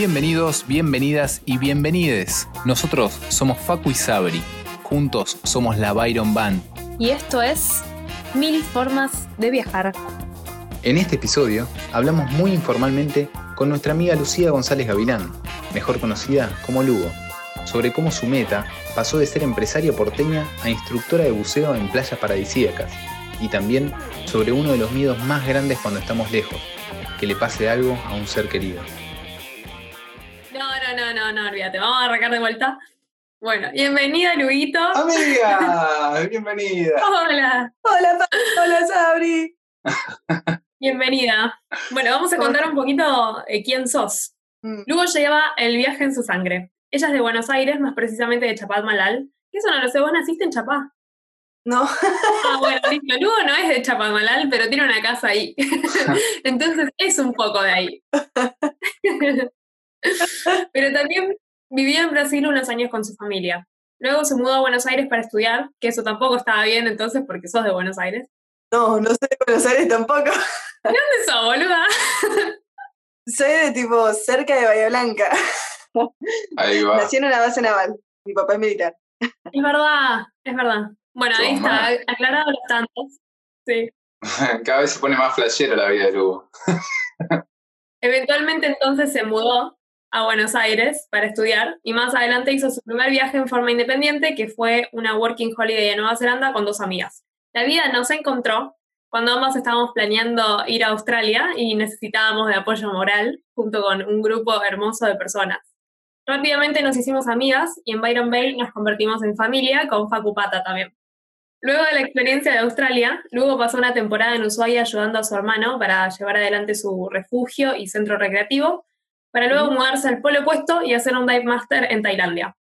Bienvenidos, bienvenidas y bienvenides. Nosotros somos Facu y Sabri. Juntos somos la Byron Band. Y esto es Mil Formas de Viajar. En este episodio hablamos muy informalmente con nuestra amiga Lucía González Gavilán, mejor conocida como Lugo, sobre cómo su meta pasó de ser empresaria porteña a instructora de buceo en playas paradisíacas, y también sobre uno de los miedos más grandes cuando estamos lejos, que le pase algo a un ser querido. No, no, no, no, olvídate, vamos a arrancar de vuelta. Bueno, bienvenida, Luguito. Amiga, bienvenida. Hola, Hola, hola Sabri. bienvenida. Bueno, vamos a contar un poquito eh, quién sos. Mm. Lugo lleva el viaje en su sangre. Ella es de Buenos Aires, más precisamente de Chapadmalal. ¿Qué eso no lo sé? ¿Vos naciste en Chapá? No, Ah, bueno, listo. Lugo no es de Chapadmalal, pero tiene una casa ahí. Entonces es un poco de ahí. pero también vivió en Brasil unos años con su familia. Luego se mudó a Buenos Aires para estudiar, que eso tampoco estaba bien entonces porque sos de Buenos Aires. no, no soy de Buenos Aires tampoco. ¿Dónde sos, boluda? Soy de tipo cerca de Bahía Blanca. Ahí va. Nací en una base naval. Mi papá es militar. Es verdad, es verdad. Bueno, ahí está, aclarado los tantos. Sí. Cada vez se pone más flashera la vida de Lugo. Eventualmente entonces se mudó a Buenos Aires para estudiar y más adelante hizo su primer viaje en forma independiente, que fue una working holiday a Nueva Zelanda con dos amigas. La vida nos encontró cuando ambas estábamos planeando ir a Australia y necesitábamos de apoyo moral junto con un grupo hermoso de personas. Rápidamente nos hicimos amigas y en Byron Bay nos convertimos en familia con Facu Pata también. Luego de la experiencia de Australia, Lugo pasó una temporada en Ushuaia ayudando a su hermano para llevar adelante su refugio y centro recreativo, para luego mudarse al polo opuesto y hacer un dive master en Tailandia.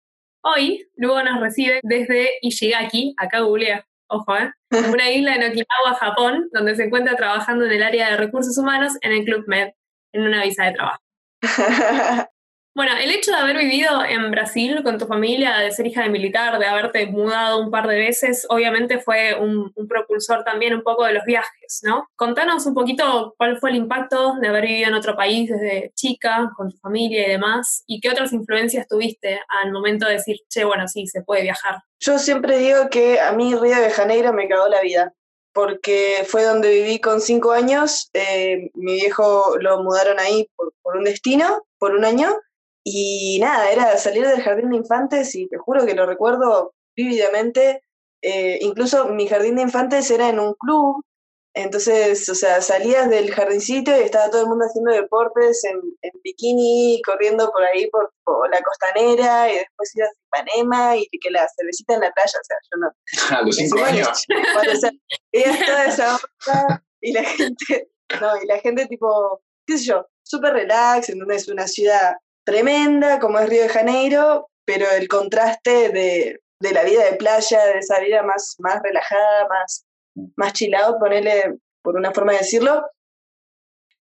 Hoy, Lugo nos recibe desde Ishigaki, acá googleé, ojo, ¿eh? una isla en Okinawa, Japón, donde se encuentra trabajando en el área de recursos humanos en el Club Med, en una visa de trabajo. Bueno, el hecho de haber vivido en Brasil con tu familia, de ser hija de militar, de haberte mudado un par de veces, obviamente fue un, un propulsor también un poco de los viajes, ¿no? Contanos un poquito cuál fue el impacto de haber vivido en otro país desde chica, con tu familia y demás, y qué otras influencias tuviste al momento de decir, che, bueno, sí, se puede viajar. Yo siempre digo que a mí Río de Janeiro me cagó la vida, porque fue donde viví con cinco años. eh, mi viejo lo mudaron ahí por, por un destino, por un año, y nada, era salir del jardín de infantes y te juro que lo recuerdo vívidamente. eh, incluso mi jardín de infantes era en un club, entonces, o sea, salías del jardincito y estaba todo el mundo haciendo deportes en, en bikini, corriendo por ahí por, por la costanera, y después ibas a Ipanema y que la cervecita en la playa, o sea, yo no. A los cinco años. Bueno, o sea, toda esa onda y la gente, no, y la gente tipo, qué sé yo, súper relax, ¿entendés? Una ciudad tremenda como es Río de Janeiro, pero el contraste de, de la vida de playa, de esa vida más, más relajada, más, más ponele por una forma de decirlo.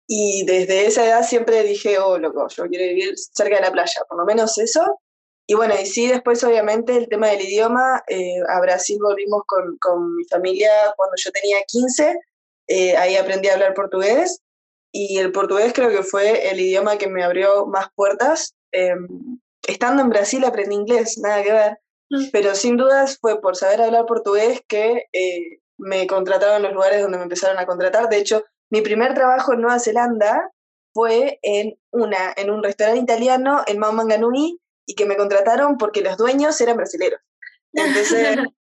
Y desde esa edad siempre dije, oh, loco, yo quiero vivir cerca de la playa, por lo menos eso. Y bueno, y sí, después obviamente el tema del idioma, eh, a Brasil volvimos con, con mi familia cuando yo tenía 15, eh, ahí aprendí a hablar portugués y el portugués creo que fue el idioma que me abrió más puertas. Eh, estando en Brasil aprendí inglés, nada que ver, Mm. pero sin dudas fue por saber hablar portugués que eh, me contrataron en los lugares donde me empezaron a contratar. De hecho, mi primer trabajo en Nueva Zelanda fue en, una, en un restaurante italiano en Mount Manganui y que me contrataron porque los dueños eran brasileños. Entonces,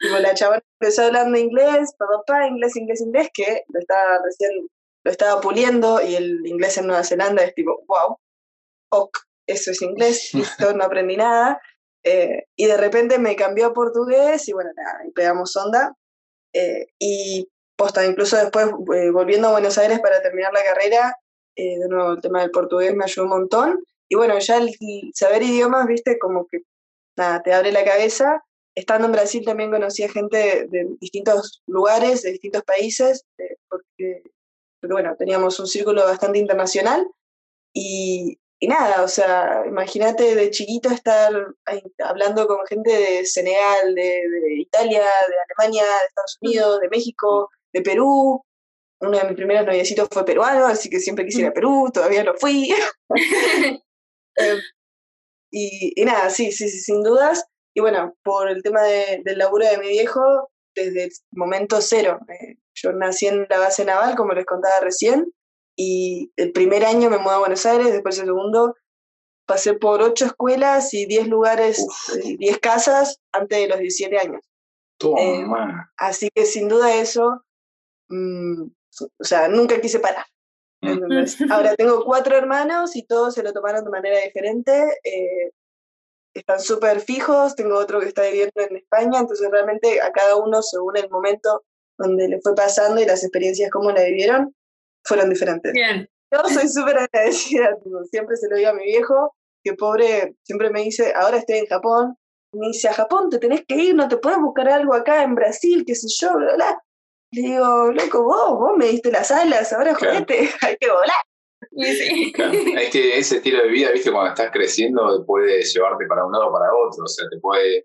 tipo, la chavana empezó hablando inglés, papá, papá, inglés, inglés, inglés, que lo estaba recién, lo estaba puliendo y el inglés en Nueva Zelanda es tipo, wow, ok, eso es inglés, listo, no aprendí nada. Eh, y de repente me cambió a portugués y bueno, nada, y pegamos onda. Eh, y posta, incluso después eh, volviendo a Buenos Aires para terminar la carrera, eh, de nuevo el tema del portugués me ayudó un montón. Y bueno, ya el, saber idiomas, viste, como que nada, te abre la cabeza. Estando en Brasil también conocí a gente de, de distintos lugares, de distintos países, eh, porque, porque bueno, teníamos un círculo bastante internacional. Y, y nada, o sea, imagínate de chiquito estar hablando con gente de Senegal, de, de Italia, de Alemania, de Estados Unidos, de México, de Perú. Uno de mis primeros noviecitos fue peruano, así que siempre quise ir a Perú, todavía no fui. Eh, y, y, nada, sí, sí, sí, sin dudas. Y bueno, por el tema de, del laburo de mi viejo, desde el momento cero. Eh, yo nací en la base naval, como les contaba recién, y el primer año me mudé a Buenos Aires, después el segundo pasé por ocho escuelas y diez lugares, y diez casas antes de los 17 años. Eh, así que sin duda eso, mm, o sea, nunca quise parar. Mm. Ahora tengo cuatro hermanos y todos se lo tomaron de manera diferente. Eh, están súper fijos, tengo otro que está viviendo en España, entonces realmente a cada uno, según el momento donde le fue pasando y las experiencias como la vivieron, fueron diferentes. Bien. Yo soy súper agradecida, siempre se lo digo a mi viejo, que pobre, siempre me dice, ahora estoy en Japón, me dice, a Japón te tenés que ir, no te puedes buscar algo acá en Brasil, qué sé yo, bla, bla. Le digo, loco, vos, vos me diste las alas, ahora jodete, hay que volar. Es que ese estilo de vida, viste, cuando estás creciendo puede llevarte para un lado o para otro, o sea, te puede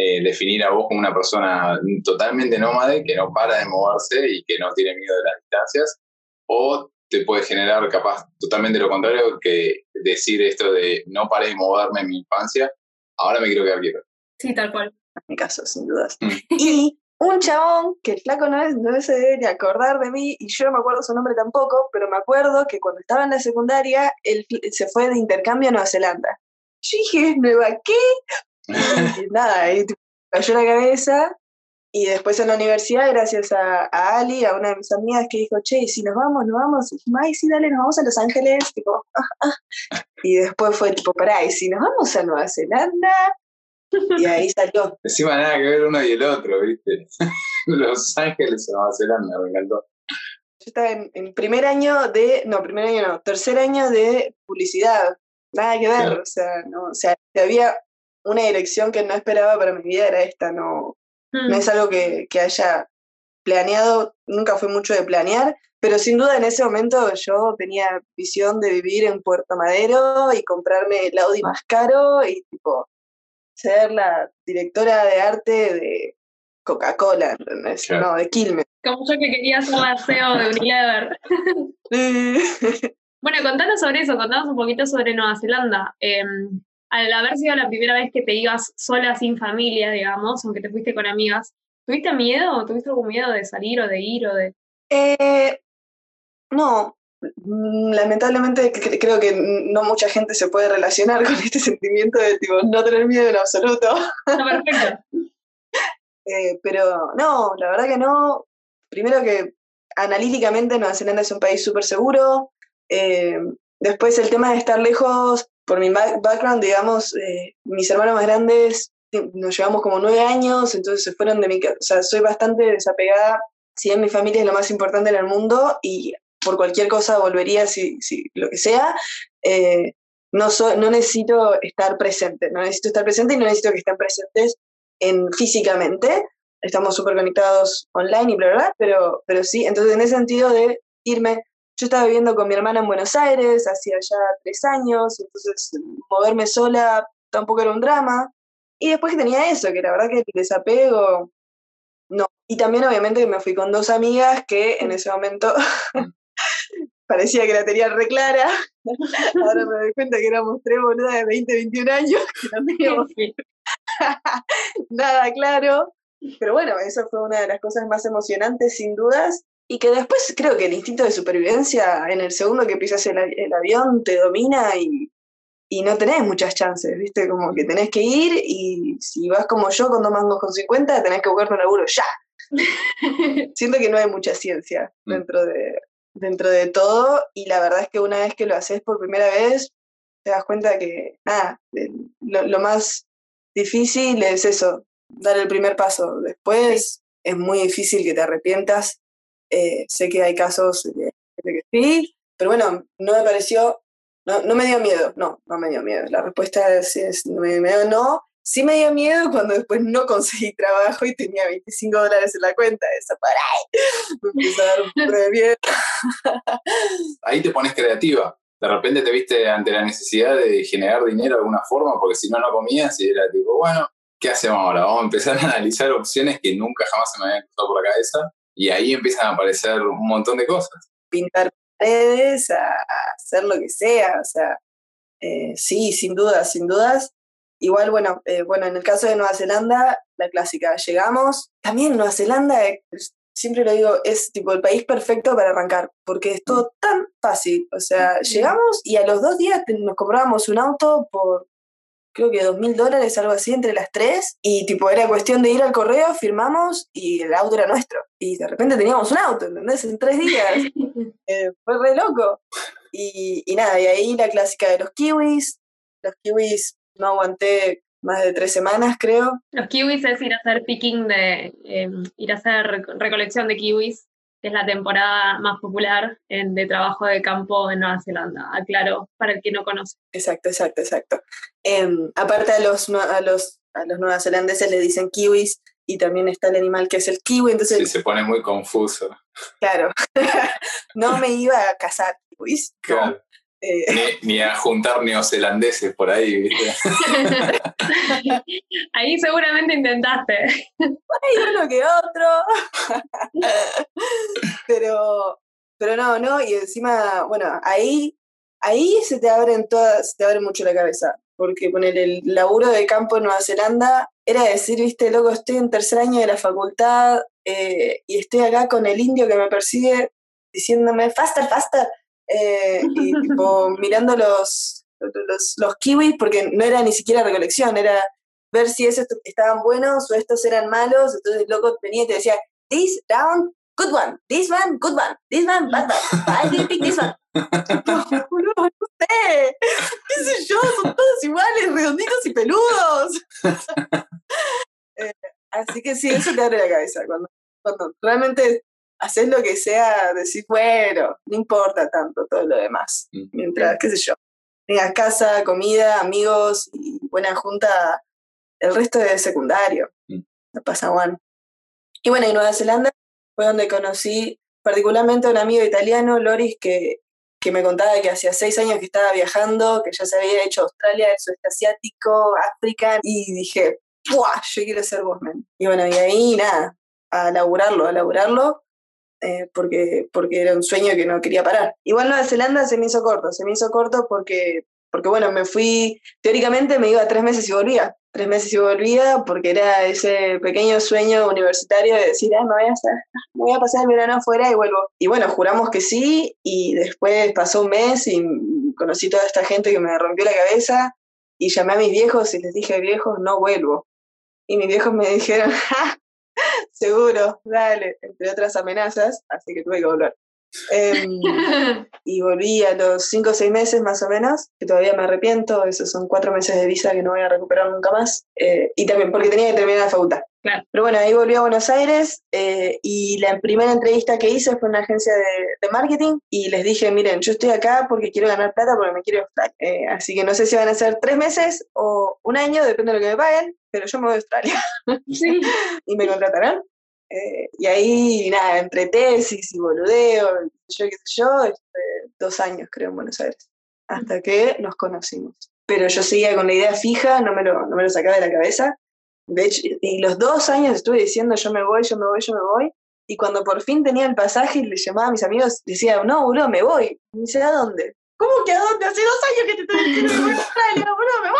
eh, definir a vos como una persona totalmente nómade, que no para de moverse y que no tiene miedo de las distancias, o te puede generar capaz totalmente lo contrario que decir esto de no paré de moverme en mi infancia, ahora me quiero quedar quieto. Sí, tal cual. En mi caso, sin dudas. Mm. Y un chabón que el flaco no, no se debe ni acordar de mí, y yo no me acuerdo su nombre tampoco, pero me acuerdo que cuando estaba en la secundaria, él se fue de intercambio a Nueva Zelanda. Yo dije, ¿Nueva qué? Y nada, ahí cayó la cabeza, y después en la universidad, gracias a, Ali, a una de mis amigas que dijo, che, si nos vamos, nos vamos, y dijimos, ay, sí, dale, nos vamos a Los Ángeles, tipo, ah, ah". y después fue tipo, pará, y si nos vamos a Nueva Zelanda, y ahí salió. Encima nada que ver uno y el otro, ¿viste? Los Ángeles o Nueva Zelanda, me encantó. Yo estaba en, primer año de, no, primer año no, tercer año de publicidad. Nada que ver, o sea, no, o sea, había una dirección que no esperaba para mi vida, era esta, no, no es mm. algo que, que haya planeado, nunca fue mucho de planear, pero sin duda en ese momento yo tenía visión de vivir en Puerto Madero y comprarme el Audi más caro y tipo ser la directora de arte de Coca-Cola, No, de Quilmes. Como yo que quería ser la CEO de Unilever. bueno, contanos sobre eso, contanos un poquito sobre Nueva Zelanda. Em, al haber sido la primera vez que te ibas sola sin familia, digamos, aunque te fuiste con amigas, ¿tuviste miedo? ¿Tuviste algún miedo de salir o de ir o de...? Eh, no, Mm, lamentablemente creo que no mucha gente se puede relacionar con este sentimiento de tipo, no tener miedo en absoluto. perfecto. Eh, pero no, la verdad que no. Primero que analíticamente Nueva Zelanda es un país súper seguro. Eh, después el tema de estar lejos, por mi background, digamos, eh, mis hermanos más grandes nos llevamos como nueve años, entonces se fueron de mi casa. O sea, soy bastante desapegada. Si bien mi familia es lo más importante en el mundo y por cualquier cosa volvería si, si lo que sea. Eh, no, no necesito estar presente, no necesito estar presente y no necesito que estén presentes en, físicamente. Estamos súper conectados online y bla, bla, bla, pero, pero sí, entonces en ese sentido de irme, yo estaba viviendo con mi hermana en Buenos Aires, hacía ya tres años, entonces moverme sola tampoco era un drama. Y después que tenía eso, que la verdad que el desapego, no. Y también obviamente que me fui con dos amigas que en ese momento parecía que la tenía re clara. Ahora me doy cuenta que éramos tres boludas de 20, 21 años, que no teníamos nada claro. Pero bueno, eso fue una de las cosas más emocionantes, sin dudas. Y que después creo que el instinto de supervivencia, en el segundo que pisas el, el avión, te domina y, y, no tenés muchas chances, ¿viste? Como que tenés que ir y si vas como yo con dos mangos con 50, tenés que buscar un laburo ya. Siento que no hay mucha ciencia mm. dentro de, dentro de todo y la verdad es que una vez que lo haces por primera vez, te das cuenta que, nada, lo, más difícil es eso, dar el primer paso. Después es muy difícil que te arrepientas. Eh, sé que hay casos de, que sí, pero bueno, no me pareció, no, no, me dio miedo, no, no me dio miedo. La respuesta es, es no me dio miedo, no. Sí me dio miedo cuando después no conseguí trabajo y tenía 25 dólares en la cuenta. Eso para ahí. Me empezó a dar un poco de miedo. Ahí te pones creativa. De repente te viste ante la necesidad de generar dinero de alguna forma, porque si no, no comías y era tipo, bueno, ¿qué hacemos ahora? Vamos a empezar a analizar opciones que nunca jamás se me habían cruzado por la cabeza y ahí empiezan a aparecer un montón de cosas. Pintar paredes, a hacer lo que sea, o sea, Eh, sí, sin dudas, sin dudas. Igual, bueno, eh, bueno, en el caso de Nueva Zelanda, la clásica, llegamos. También Nueva Zelanda, eh, siempre lo digo, es tipo el país perfecto para arrancar, porque es todo tan fácil. O sea, llegamos y a los dos días nos comprábamos un auto por creo que dos mil dólares, algo así, entre las tres. Y tipo, era cuestión de ir al correo, firmamos y el auto era nuestro. Y de repente teníamos un auto, ¿entendés? En tres días. Eh, fue re loco. Y, y nada, y ahí la clásica de los kiwis. Los kiwis no aguanté más de tres semanas, creo. Los kiwis es ir a hacer picking de, em, ir a hacer recolección de kiwis que es la temporada más popular de trabajo de campo en Nueva Zelanda. Aclaro, para el que no conoce. Exacto, exacto, exacto. Em, aparte a los, a, los, a los neozelandeses le dicen kiwis y también está el animal que es el kiwi, entonces... Sí, se pone muy confuso. Claro, no me iba a cazar kiwis. Claro. Eh, ni, a juntar neozelandeses por ahí, ¿viste? ahí seguramente intentaste. Hay uno que otro. pero, pero no, no, y encima, bueno, ahí, ahí se te abren todas, se te abre mucho la cabeza. Porque poner el laburo de campo en Nueva Zelanda era decir, viste, loco, estoy en tercer año de la facultad eh, y estoy acá con el indio que me persigue diciéndome, faster, faster eh, y tipo mirando los, los, los, kiwis, porque no era ni siquiera recolección, era ver si esos estaban buenos o estos eran malos, entonces el loco venía y te decía, this round, good one, this one, good one, this one, bad one, I didn't pick this one. no, no sé, qué sé yo, son todos iguales, redonditos y peludos. Eh, así que sí, eso te abre la cabeza, cuando, cuando realmente haces lo que sea, decir, bueno, no importa tanto todo lo demás. Mm. Mientras, qué sé yo, tengas casa, comida, amigos y buena junta, el resto de secundario. Mm. No pasa one. Y bueno, en Nueva Zelanda fue donde conocí particularmente a un amigo italiano, Loris, que, que me contaba que hacía seis años que estaba viajando, que ya se había hecho Australia, el sudeste asiático, África, y dije, ¡buah! Yo quiero ser Bosman. Y bueno, y ahí nada, a laburarlo, a laburarlo. Eh, porque, porque era un sueño que no quería parar. Igual Nueva Zelanda se me hizo corto, se me hizo corto porque, porque bueno, me fui, teóricamente me iba tres meses y volvía, tres meses y volvía porque era ese pequeño sueño universitario de decir, ah, me voy a, hacer, voy a pasar el verano afuera y vuelvo. Y bueno, juramos que sí y después pasó un mes y conocí toda esta gente que me rompió la cabeza y llamé a mis viejos y les dije, viejos, no vuelvo. Y mis viejos me dijeron, ¡ja! seguro, dale, entre otras amenazas, así que tuve que volver. Em, y volví a los cinco o seis meses más o menos, que todavía me arrepiento, esos son cuatro meses de visa que no voy a recuperar nunca más, eh, y también porque tenía que terminar la facultad. Pero bueno, ahí volví a Buenos Aires eh, y la primera entrevista que hice fue en una agencia de, marketing y les dije, miren, yo estoy acá porque quiero ganar plata porque me quiero eh, así que no sé si van a ser tres meses o un año, depende de lo que me paguen, pero yo me voy a Australia. Sí. y me contratarán. Eh, y ahí, nada, entre tesis y boludeo, yo qué sé yo, este, dos años creo en Buenos Aires, hasta que nos conocimos. Pero yo seguía con la idea fija, no me lo, no me lo sacaba de la cabeza. De hecho, y los dos años estuve diciendo yo me voy, yo me voy, yo me voy. Y cuando por fin tenía el pasaje y le llamaba a mis amigos, decía, no, boludo, me voy. Y me dice, ¿a dónde? ¿Cómo que a dónde? Hace dos años que te estoy diciendo que voy a Australia, boludo, me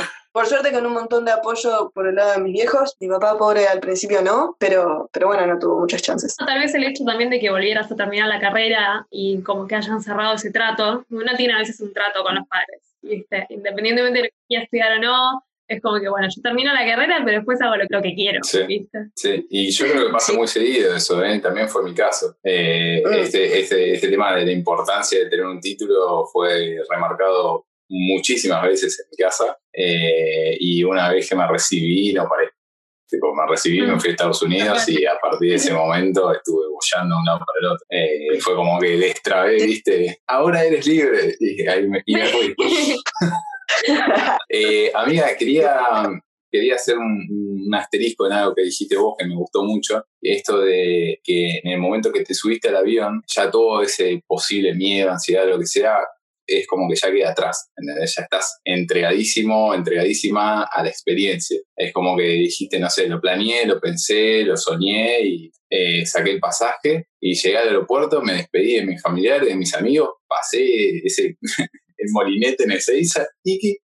voy. Por suerte con un montón de apoyo por el lado de mis viejos. Mi papá pobre al principio no, pero, pero bueno, no tuvo muchas chances. Tal vez el hecho también de que volvieras a terminar la carrera y como que hayan cerrado ese trato. Uno tiene a veces un trato con los padres, ¿viste? Independientemente de que quiera estudiar o no, es como que, bueno, yo termino la carrera, pero después hago lo, que quiero. Sí, ¿viste? sí, y yo creo que pasa muy seguido eso, ¿eh? también fue mi caso. Eh, mm. este, este, este, tema de la importancia de tener un título fue remarcado muchísimas veces en mi casa eh, y una vez que me recibí, no paré. Tipo, me recibí, me fui a Estados Unidos y a partir de ese momento estuve bollando un lado para el otro. Eh, fue como que destrabé, viste, ahora eres libre. Y ahí me, y me fui. eh, amiga, quería, quería hacer un, un, asterisco en algo que dijiste vos que me gustó mucho. Esto de que en el momento que te subiste al avión, ya todo ese posible miedo, ansiedad, lo que sea, es como que ya queda atrás, ¿entendés? Ya estás entregadísimo, entregadísima a la experiencia. Es como que dijiste, no sé, lo planeé, lo pensé, lo soñé y eh, saqué el pasaje y llegué al aeropuerto, me despedí de mis familiares, de mis amigos, pasé ese, molinete en Ezeiza, y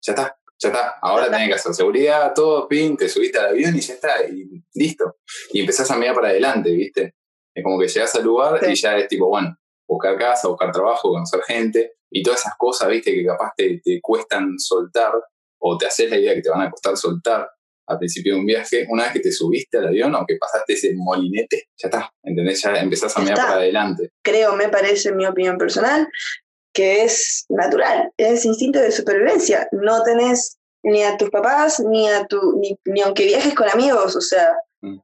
ya está, ya está. Ahora tenés que hacer seguridad, todo, pin, te subiste al avión y ya está, y listo. Y empezás a mirar para adelante, ¿viste? Es como que llegas al lugar y ya es tipo, bueno, buscar casa, buscar trabajo, conocer gente y todas esas cosas, ¿viste? Que capaz te, te cuestan soltar o te haces la idea que te van a costar soltar al principio de un viaje, una vez que te subiste al avión o que pasaste ese molinete, ya está, ¿entendés? Ya empezás a mirar para adelante. Creo, me parece, en mi opinión personal, que es natural, es instinto de supervivencia. No tenés ni a tus papás, ni a tu, ni, aunque viajes con amigos, o sea, mm.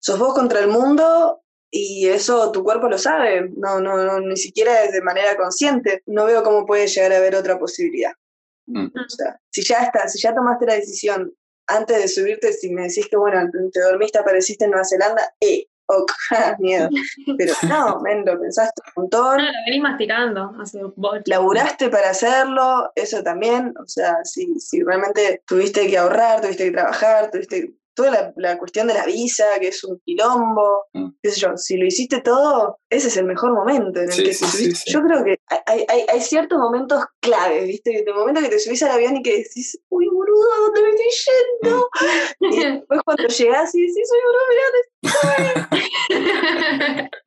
sos vos contra el mundo y eso tu cuerpo lo sabe, no, no, no, ni siquiera es de manera consciente. No veo cómo puede llegar a haber otra posibilidad. Mm. O sea, si ya está, si ya tomaste la decisión antes de subirte, si me decís que bueno, te dormiste, apareciste en Nueva Zelanda, eh, ok, miedo. Pero no, men, lo pensaste un montón. No, lo venís masticando hace Laburaste para hacerlo, eso también. O sea, si, si realmente tuviste que ahorrar, tuviste que trabajar, tuviste toda la, cuestión de la visa, que es un quilombo, mm. qué sé yo, si lo hiciste todo, ese es el mejor momento en el que subiste. Yo creo que hay, hay, hay, ciertos momentos claves, ¿viste? El momento que te subís al avión y que decís, uy, boludo, ¿a dónde me estoy yendo? Mm. y después cuando llegás y decís, mirá dónde estoy.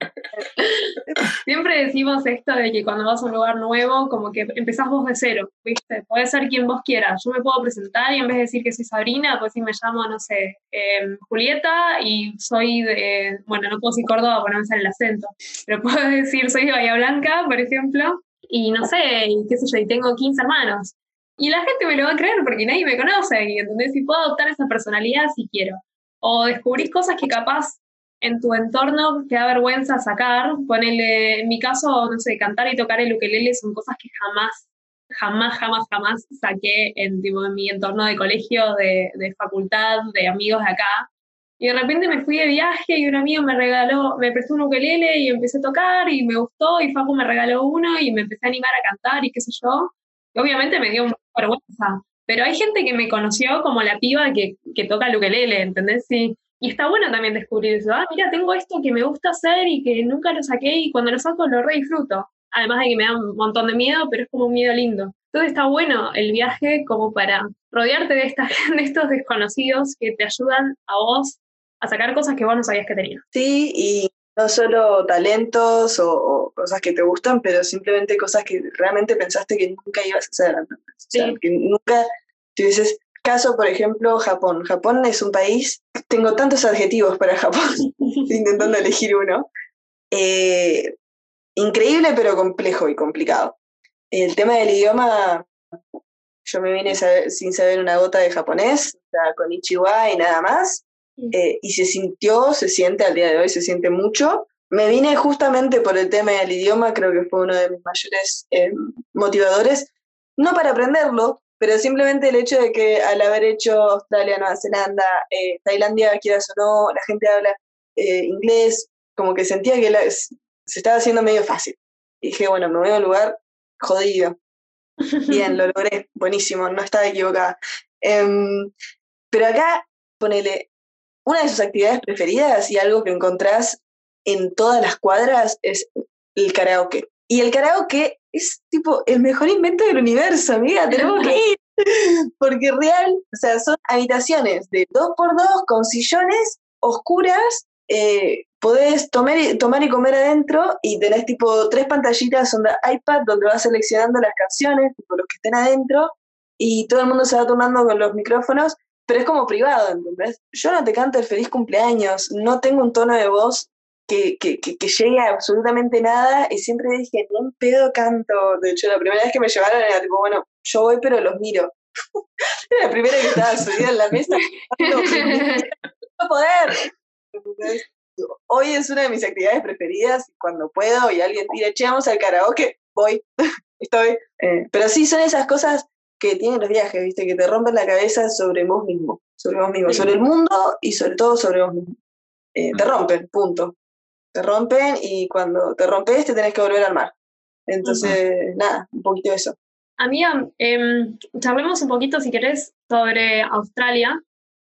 Siempre decimos esto de que cuando vas a un lugar nuevo, como que empezás vos de cero, ¿viste? Puede ser quien vos quieras. Yo me puedo presentar y en vez de decir que soy Sabrina, pues si me llamo, no sé, em, Julieta y soy de, bueno, no puedo decir Córdoba porque no me sale el acento, pero puedo decir soy de Bahía Blanca, por ejemplo, y no sé, qué sé yo, y tengo 15 hermanos. Y la gente me lo va a creer porque nadie me conoce, y entonces si puedo adoptar esa personalidad si quiero. O descubrís cosas que capaz en tu entorno te da vergüenza sacar. Ponele, en mi caso, no sé, cantar y tocar el ukelele son cosas que jamás, jamás, jamás, jamás saqué en, tipo, en mi entorno de colegio, de, de facultad, de amigos de acá. Y de repente me fui de viaje y un amigo me regaló, me prestó un ukelele y empecé a tocar y me gustó y Facu me regaló uno y me empecé a animar a cantar y qué sé yo. Y obviamente me dio mucha vergüenza. Pero hay gente que me conoció como la piba que, que toca el ukelele, ¿entendés? Sí. Y está bueno también descubrir eso. Ah, mira, tengo esto que me gusta hacer y que nunca lo saqué y cuando lo saco lo re disfruto. Además de que me da un montón de miedo, pero es como un miedo lindo. Entonces está bueno el viaje como para rodearte de, esta, de estos desconocidos que te ayudan a vos a sacar cosas que vos no sabías que tenías. Sí, y no solo talentos o, cosas que te gustan, pero simplemente cosas que realmente pensaste que nunca ibas a hacer. O sea, que nunca te hubieses caso, por ejemplo, Japón. Japón es un país, tengo tantos adjetivos para Japón, intentando elegir uno. Eh, increíble, pero complejo y complicado. El tema del idioma, yo me vine sin saber una gota de japonés, con Ichiwa y nada más, eh, y se sintió, se siente al día de hoy, se siente mucho. Me vine justamente por el tema del idioma, creo que fue uno de mis mayores eh, motivadores, no para aprenderlo, pero simplemente el hecho de que al haber hecho Australia, Nueva Zelanda, eh, Tailandia, quieras o no, la gente habla eh, inglés, como que sentía que se estaba haciendo medio fácil. Y dije, bueno, me voy a un lugar jodido. Bien, lo logré, buenísimo, no estaba equivocada. Em, pero acá, ponele, una de sus actividades preferidas y algo que encontrás en todas las cuadras es el karaoke. Y el karaoke es tipo el mejor invento del universo, amiga, tenemos que ir. Porque real, o sea, son habitaciones de dos por dos con sillones oscuras, eh, podés tomar y, tomar y comer adentro y tenés tipo tres pantallitas de iPad donde vas seleccionando las canciones, tipo los que estén adentro, y todo el mundo se va tomando con los micrófonos, pero es como privado, ¿entendés? Yo no te canto el feliz cumpleaños, no tengo un tono de voz que, que, que, llegue a absolutamente nada y siempre dije, un pedo canto. De hecho, la primera vez que me llevaron era tipo, bueno, yo voy pero los miro. era la primera que estaba subida en la mesa. no poder. hoy es una de mis actividades preferidas cuando puedo y alguien tira, che, vamos al karaoke, voy, estoy. Eh, pero sí son esas cosas que tienen los viajes, ¿viste? Que te rompen la cabeza sobre vos mismo, sobre vos mismo, sobre el mundo y sobre todo sobre vos mismo. Eh, te rompen, punto te rompen y cuando te rompes te tenés que volver a armar. Entonces, nada, un poquito de eso. Amiga, eh, charlemos un poquito, si querés, sobre Australia.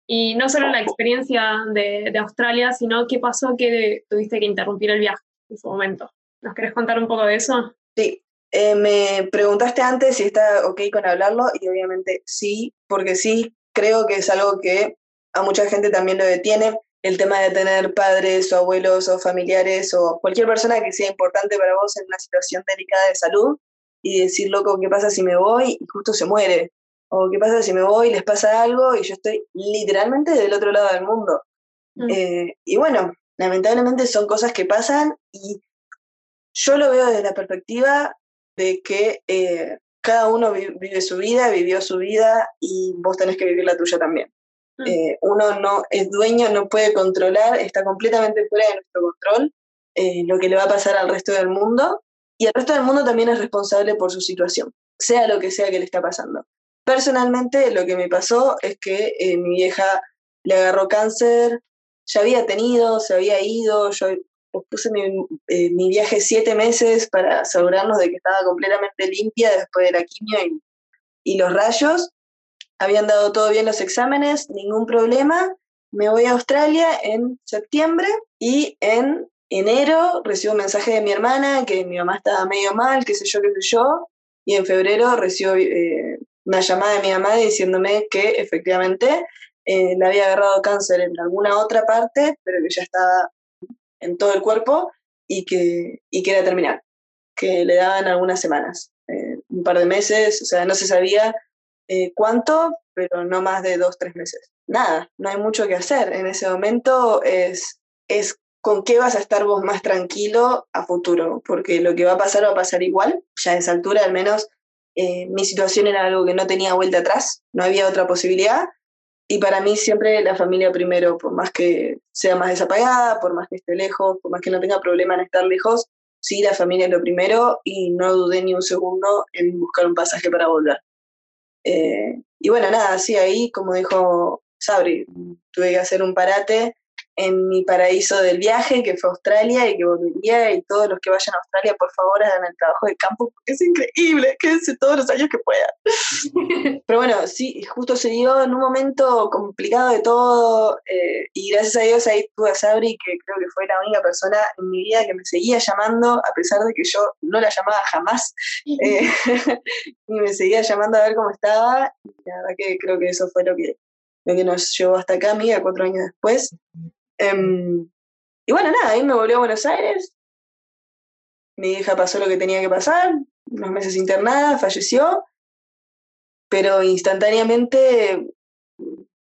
Y no solo la experiencia de, Australia, sino qué pasó que tuviste que interrumpir el viaje en su momento. ¿Nos querés contar un poco de eso? Sí. Eh, me preguntaste antes si está ok con hablarlo y obviamente sí, porque sí, creo que es algo que a mucha gente también lo detiene, el tema de tener padres o abuelos o familiares o cualquier persona que sea importante para vos en una situación delicada de salud y decir, loco, ¿qué pasa si me voy y justo se muere? O ¿qué pasa si me voy y les pasa algo y yo estoy literalmente del otro lado del mundo? Mm. Eh, y bueno, lamentablemente son cosas que pasan y yo lo veo desde la perspectiva de que eh, cada uno vive su vida, vivió su vida y vos tenés que vivir la tuya también. Mm. Eh, uno no es dueño, no puede controlar, está completamente fuera de nuestro control eh, lo que le va a pasar al resto del mundo y el resto del mundo también es responsable por su situación, sea lo que sea que le está pasando. Personalmente lo que me pasó es que mi vieja le agarró cáncer, ya había tenido, se había ido, yo puse eh, mi, viaje siete meses para asegurarnos de que estaba completamente limpia después de la quimio y, los rayos. Habían dado todo bien los exámenes, ningún problema. Me voy a Australia en septiembre y en enero recibo un mensaje de mi hermana que mi mamá estaba medio mal, qué sé yo, qué sé yo. Y en febrero recibo eh, una llamada de mi mamá diciéndome que efectivamente eh, le había agarrado cáncer en alguna otra parte, pero que ya estaba en todo el cuerpo y que, y que era terminal, que le daban algunas semanas, eh, un par de meses, o sea, no se sabía eh, cuánto, pero no más de dos, tres meses. Nada, no hay mucho que hacer. En ese momento es, es con qué vas a estar vos más tranquilo a futuro, porque lo que va a pasar va a pasar igual, ya a esa altura al menos eh, mi situación era algo que no tenía vuelta atrás, no había otra posibilidad, y para mí siempre la familia primero, por más que sea más desapagada, por más que esté lejos, por más que no tenga problema en estar lejos, sí, la familia es lo primero y no dudé ni un segundo en buscar un pasaje para volver. Eh, y bueno, nada, sí, ahí, como dijo Sabri, tuve que hacer un parate en mi paraíso del viaje, que fue Australia y que volvería, y todos los que vayan a Australia, por favor, hagan el trabajo de campo, porque es increíble, quédense todos los años que puedan. Pero bueno, sí, justo se dio en un momento complicado de todo, eh, y gracias a Dios ahí tuve a Sabri, que creo que fue la única persona en mi vida que me seguía llamando, a pesar de que yo no la llamaba jamás, eh, y me seguía llamando a ver cómo estaba, y la verdad que creo que eso fue lo que, lo que nos llevó hasta acá, amiga, cuatro años después. Em, y bueno, nada, ahí me volvió a Buenos Aires. Mi hija pasó lo que tenía que pasar, unos meses internada, falleció, pero instantáneamente,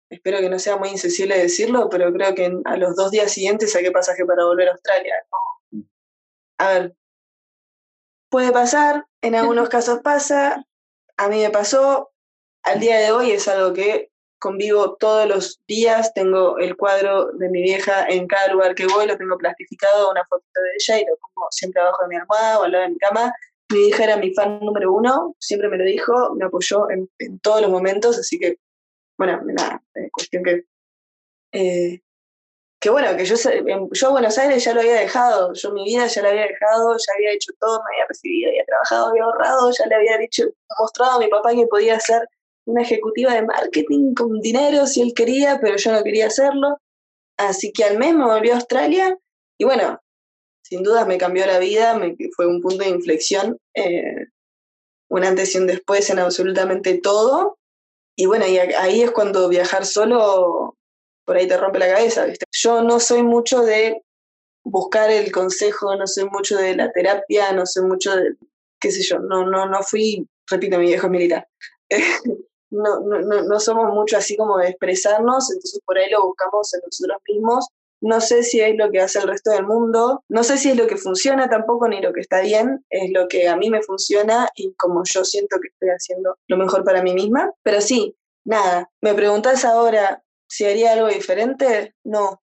espero que no sea muy insensible decirlo, pero creo que a los dos días siguientes saqué pasaje para volver a Australia. A ver, puede pasar, en algunos casos pasa, a mí me pasó, al día de hoy es algo que convivo todos los días, tengo el cuadro de mi vieja en cada lugar que voy, lo tengo plastificado, una foto de ella y lo pongo siempre abajo de mi almohada o al lado de mi cama. Mi hija era mi fan número uno, siempre me lo dijo, me apoyó en, todos los momentos, así que, bueno, nada, cuestión que... Eh, que bueno, que yo, yo Buenos Aires ya lo había dejado, yo mi vida ya la había dejado, ya había hecho todo, me había recibido, había trabajado, había ahorrado, ya le había dicho, mostrado a mi papá que podía hacer una ejecutiva de marketing con dinero si él quería, pero yo no quería hacerlo. Así que al mes me volví a Australia y bueno, sin dudas me cambió la vida, me, fue un punto de inflexión, eh, un antes y un después en absolutamente todo. Y bueno, y ahí es cuando viajar solo por ahí te rompe la cabeza, ¿viste? Yo no soy mucho de buscar el consejo, no soy mucho de la terapia, no soy mucho de, qué sé yo, no, no, no fui, repito, mi viejo militar. no, no, no somos mucho así como de expresarnos, entonces por ahí lo buscamos en nosotros mismos. No sé si es lo que hace el resto del mundo, no sé si es lo que funciona tampoco ni lo que está bien, es lo que a mí me funciona y como yo siento que estoy haciendo lo mejor para mí misma. Pero sí, nada, me preguntas ahora si haría algo diferente, no,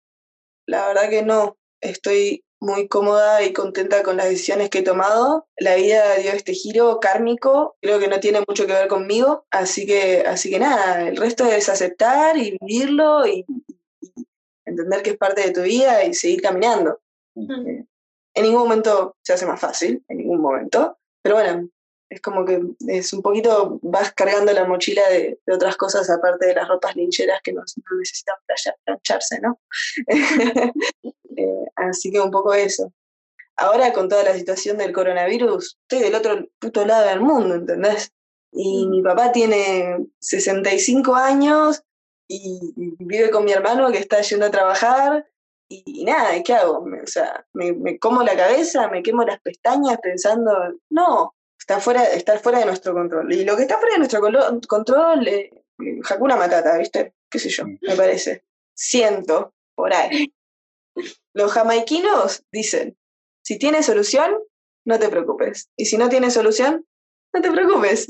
la verdad que no, estoy muy cómoda y contenta con las decisiones que he tomado. La vida dio este giro kármico, creo que no tiene mucho que ver conmigo, así que, así que nada, el resto es aceptar y vivirlo y, entender que es parte de tu vida y seguir caminando. En ningún momento se hace más fácil, en ningún momento, pero bueno, es como que es un poquito, vas cargando la mochila de, otras cosas aparte de las ropas lincheras que no, necesitan plancharse, ¿no? Eh, así que un poco eso. ahora con toda la situación del coronavirus, estoy del otro puto lado del mundo, ¿entendés? Y mm. mi papá tiene 65 años y, vive con mi hermano que está yendo a trabajar y, nada, ¿qué hago? o sea, me, como la cabeza, me quemo las pestañas pensando, no, está fuera, está fuera de nuestro control. Y lo que está fuera de nuestro control, eh, Hakuna Matata, ¿viste? ¿Qué sé yo? Me parece. Siento, por ahí. Los jamaiquinos dicen, si tiene solución, no te preocupes. Y si no tiene solución, no te preocupes.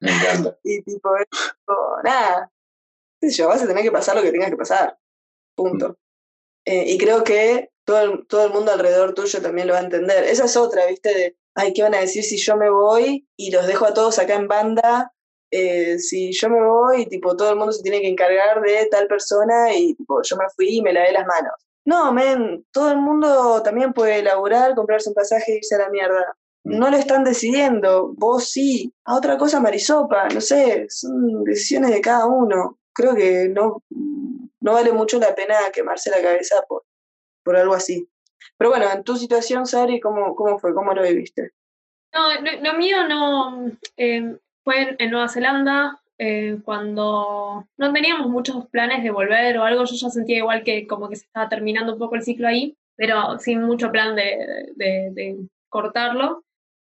Me encanta. y tipo, nada, yo, vas a tener que pasar lo que tengas que pasar. Punto. Mm. Eh, y creo que todo el, todo el mundo alrededor tuyo también lo va a entender. Esa es otra, ¿viste? De, ay, ¿qué van a decir si yo me voy y los dejo a todos acá en banda? Eh, si yo me voy, tipo, todo el mundo se tiene que encargar de tal persona y tipo, yo me fui y me lavé las manos. No, men, todo el mundo también puede laburar, comprarse un pasaje y irse a la mierda. Mm. No lo están decidiendo, vos sí. A otra cosa, Marisopa, no sé, son decisiones de cada uno. Creo que no, no vale mucho la pena quemarse la cabeza por, por algo así. Pero bueno, en tu situación, Sari, ¿cómo, cómo fue? ¿Cómo lo viviste? No, lo, mío no eh, fue en, Nueva Zelanda, eh, cuando no teníamos muchos planes de volver o algo, yo ya sentía igual que como que se estaba terminando un poco el ciclo ahí, pero sin mucho plan de, de cortarlo.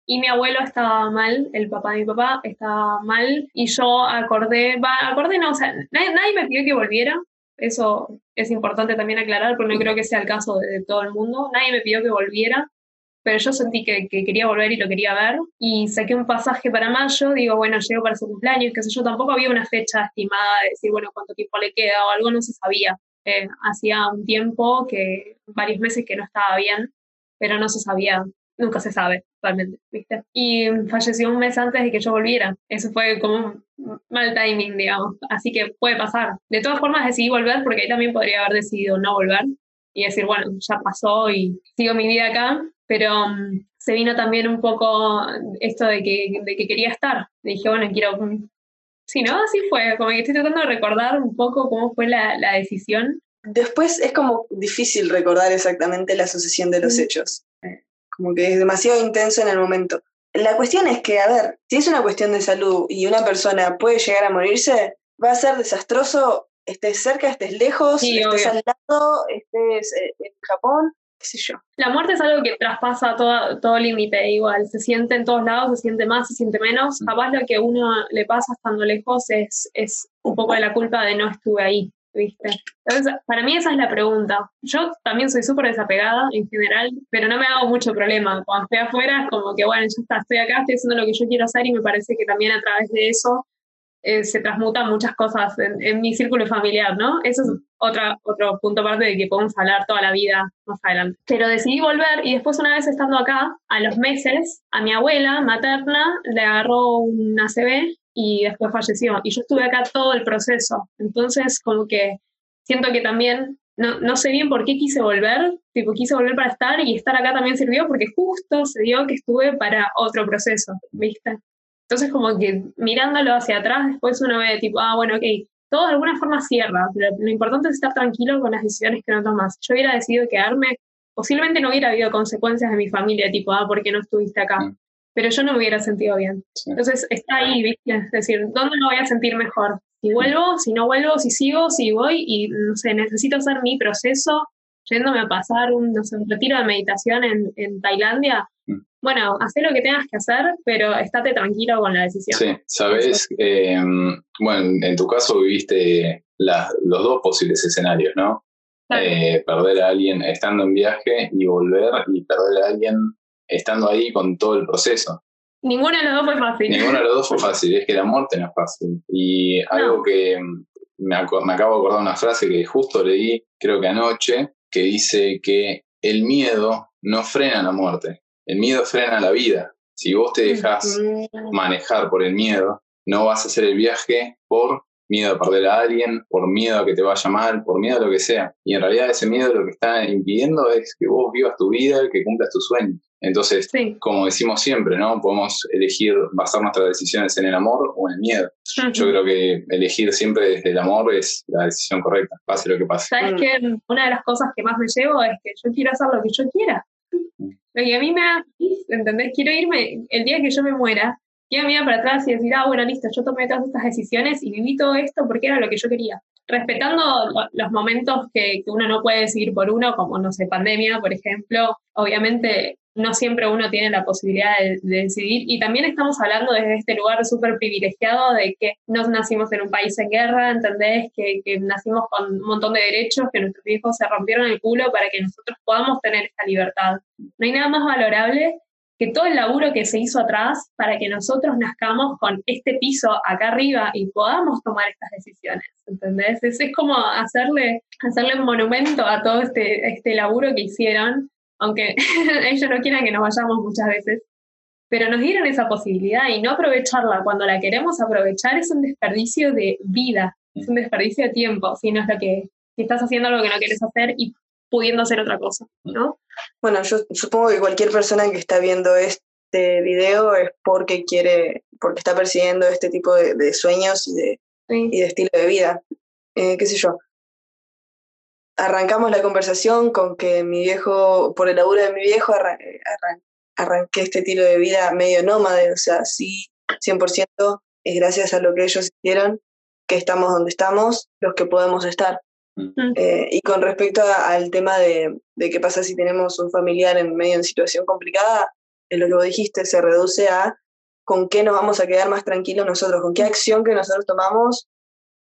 Y mi abuelo estaba mal, el papá de mi papá estaba mal, y yo acordé, va, acordé no, o sea, nadie, nadie me pidió que volviera, eso es importante también aclarar, porque no creo que sea el caso de, todo el mundo. Nadie me pidió que volviera, pero yo sentí que, quería volver y lo quería ver. Y saqué un pasaje para mayo, digo, bueno, llego para su cumpleaños, que sé yo, tampoco había una fecha estimada de decir, bueno, cuánto tiempo le queda o algo, no se sabía. Eh, hacía un tiempo, que varios meses que no estaba bien, pero no se sabía nunca se sabe realmente, ¿viste? Y falleció un mes antes de que yo volviera. Eso fue como un mal timing, digamos. Así que puede pasar. De todas formas decidí volver porque ahí también podría haber decidido no volver y decir, bueno, ya pasó y sigo mi vida acá. Pero mm, se vino también un poco esto de que, de que quería estar. Dije, bueno, quiero... Mm, sí, ¿no? Así fue. Como que estoy tratando de recordar un poco cómo fue la, la decisión. Después es como difícil recordar exactamente la sucesión de los hechos como que es demasiado intenso en el momento. La cuestión es que, a ver, si es una cuestión de salud y una persona puede llegar a morirse, va a ser desastroso, estés cerca, estés lejos, estés al lado, estés eh, en Japón, qué sé yo. La muerte es algo que traspasa todo, todo límite, igual, se siente en todos lados, se siente más, se siente menos. Mm. Capaz lo que uno le pasa estando lejos es, es un poco de la culpa de no estuve ahí. ¿viste? Entonces, para mí esa es la pregunta. Yo también soy súper desapegada en general, pero no me hago mucho problema. Cuando estoy afuera es como que, bueno, yo está, estoy acá, estoy haciendo lo que yo quiero hacer y me parece que también a través de eso eh, se transmutan muchas cosas en, mi círculo familiar, ¿no? Eso es otra, otro punto aparte de que podemos hablar toda la vida más adelante. Pero decidí volver y después una vez estando acá, a los meses, a mi abuela materna le agarró un ACV y después falleció. Y yo estuve acá todo el proceso. Entonces, como que siento que también, no, no sé bien por qué quise volver, tipo, quise volver para estar y estar acá también sirvió porque justo se dio que estuve para otro proceso, ¿viste? Entonces, como que mirándolo hacia atrás, después uno ve, tipo, ah, bueno, ok, todo de alguna forma cierra, pero lo importante es estar tranquilo con las decisiones que no tomas. Yo hubiera decidido quedarme, posiblemente no hubiera habido consecuencias de mi familia, tipo, ah, ¿por qué no estuviste acá? Mm pero yo no me hubiera sentido bien. Entonces está ahí, ¿viste? Es decir, ¿dónde me voy a sentir mejor? Si vuelvo, si no vuelvo, si sigo, si voy y, no sé, necesito hacer mi proceso yéndome a pasar un, no sé, un retiro de meditación en, en Tailandia. Bueno, haz lo que tengas que hacer, pero estate tranquilo con la decisión. Sí, sabes, eh, bueno, en tu caso viviste los dos posibles escenarios, ¿no? Eh, perder a alguien estando en viaje y volver y perder a alguien estando ahí con todo el proceso. Ninguno de los dos fue fácil. Ninguno de los dos fue fácil, es que la muerte no es fácil. Y algo que me, acabo de acordar una frase que justo leí, creo que anoche, que dice que el miedo no frena la muerte, el miedo frena la vida. Si vos te dejas manejar por el miedo, no vas a hacer el viaje por miedo a perder a alguien, por miedo a que te vaya mal, por miedo a lo que sea. Y en realidad ese miedo lo que está impidiendo es que vos vivas tu vida, que cumplas tus sueños. Entonces, como decimos siempre, ¿no? Podemos elegir basar nuestras decisiones en el amor o en el miedo. Yo creo que elegir siempre desde el amor es la decisión correcta, pase lo que pase. ¿Sabes que Una de las cosas que más me llevo es que yo quiero hacer lo que yo quiera. Lo que a mí me da, ¿entendés? Quiero irme, el día que yo me muera, quiero mirar para atrás y decir, ah, bueno, listo, yo tomé todas estas decisiones y viví todo esto porque era lo que yo quería. Respetando los momentos que, que uno no puede decidir por uno, como, no sé, pandemia, por ejemplo, obviamente no siempre uno tiene la posibilidad de, decidir. Y también estamos hablando desde este lugar súper privilegiado de que no nacimos en un país en guerra, ¿entendés? Que, que, nacimos con un montón de derechos, que nuestros hijos se rompieron el culo para que nosotros podamos tener esta libertad. No hay nada más valorable que todo el laburo que se hizo atrás para que nosotros nazcamos con este piso acá arriba y podamos tomar estas decisiones, ¿entendés? Es, es como hacerle, hacerle un monumento a todo este, este laburo que hicieron aunque ellos no quieran que nos vayamos muchas veces, pero nos dieron esa posibilidad y no aprovecharla cuando la queremos aprovechar es un desperdicio de vida, es un desperdicio de tiempo, si no es lo que si estás haciendo algo que no quieres hacer y pudiendo hacer otra cosa, ¿no? Bueno, yo supongo que cualquier persona que está viendo este video es porque quiere, porque está persiguiendo este tipo de, sueños y de, y de estilo de vida. Eh, qué sé yo, arrancamos la conversación con que mi viejo, por el laburo de mi viejo, arranqué este estilo de vida medio nómade, o sea, sí, 100% es gracias a lo que ellos hicieron que estamos donde estamos, los que podemos estar. Mm. Eh, y con respecto al tema de, de, qué pasa si tenemos un familiar en medio de situación complicada, es lo que vos dijiste, se reduce a con qué nos vamos a quedar más tranquilos nosotros, con qué acción que nosotros tomamos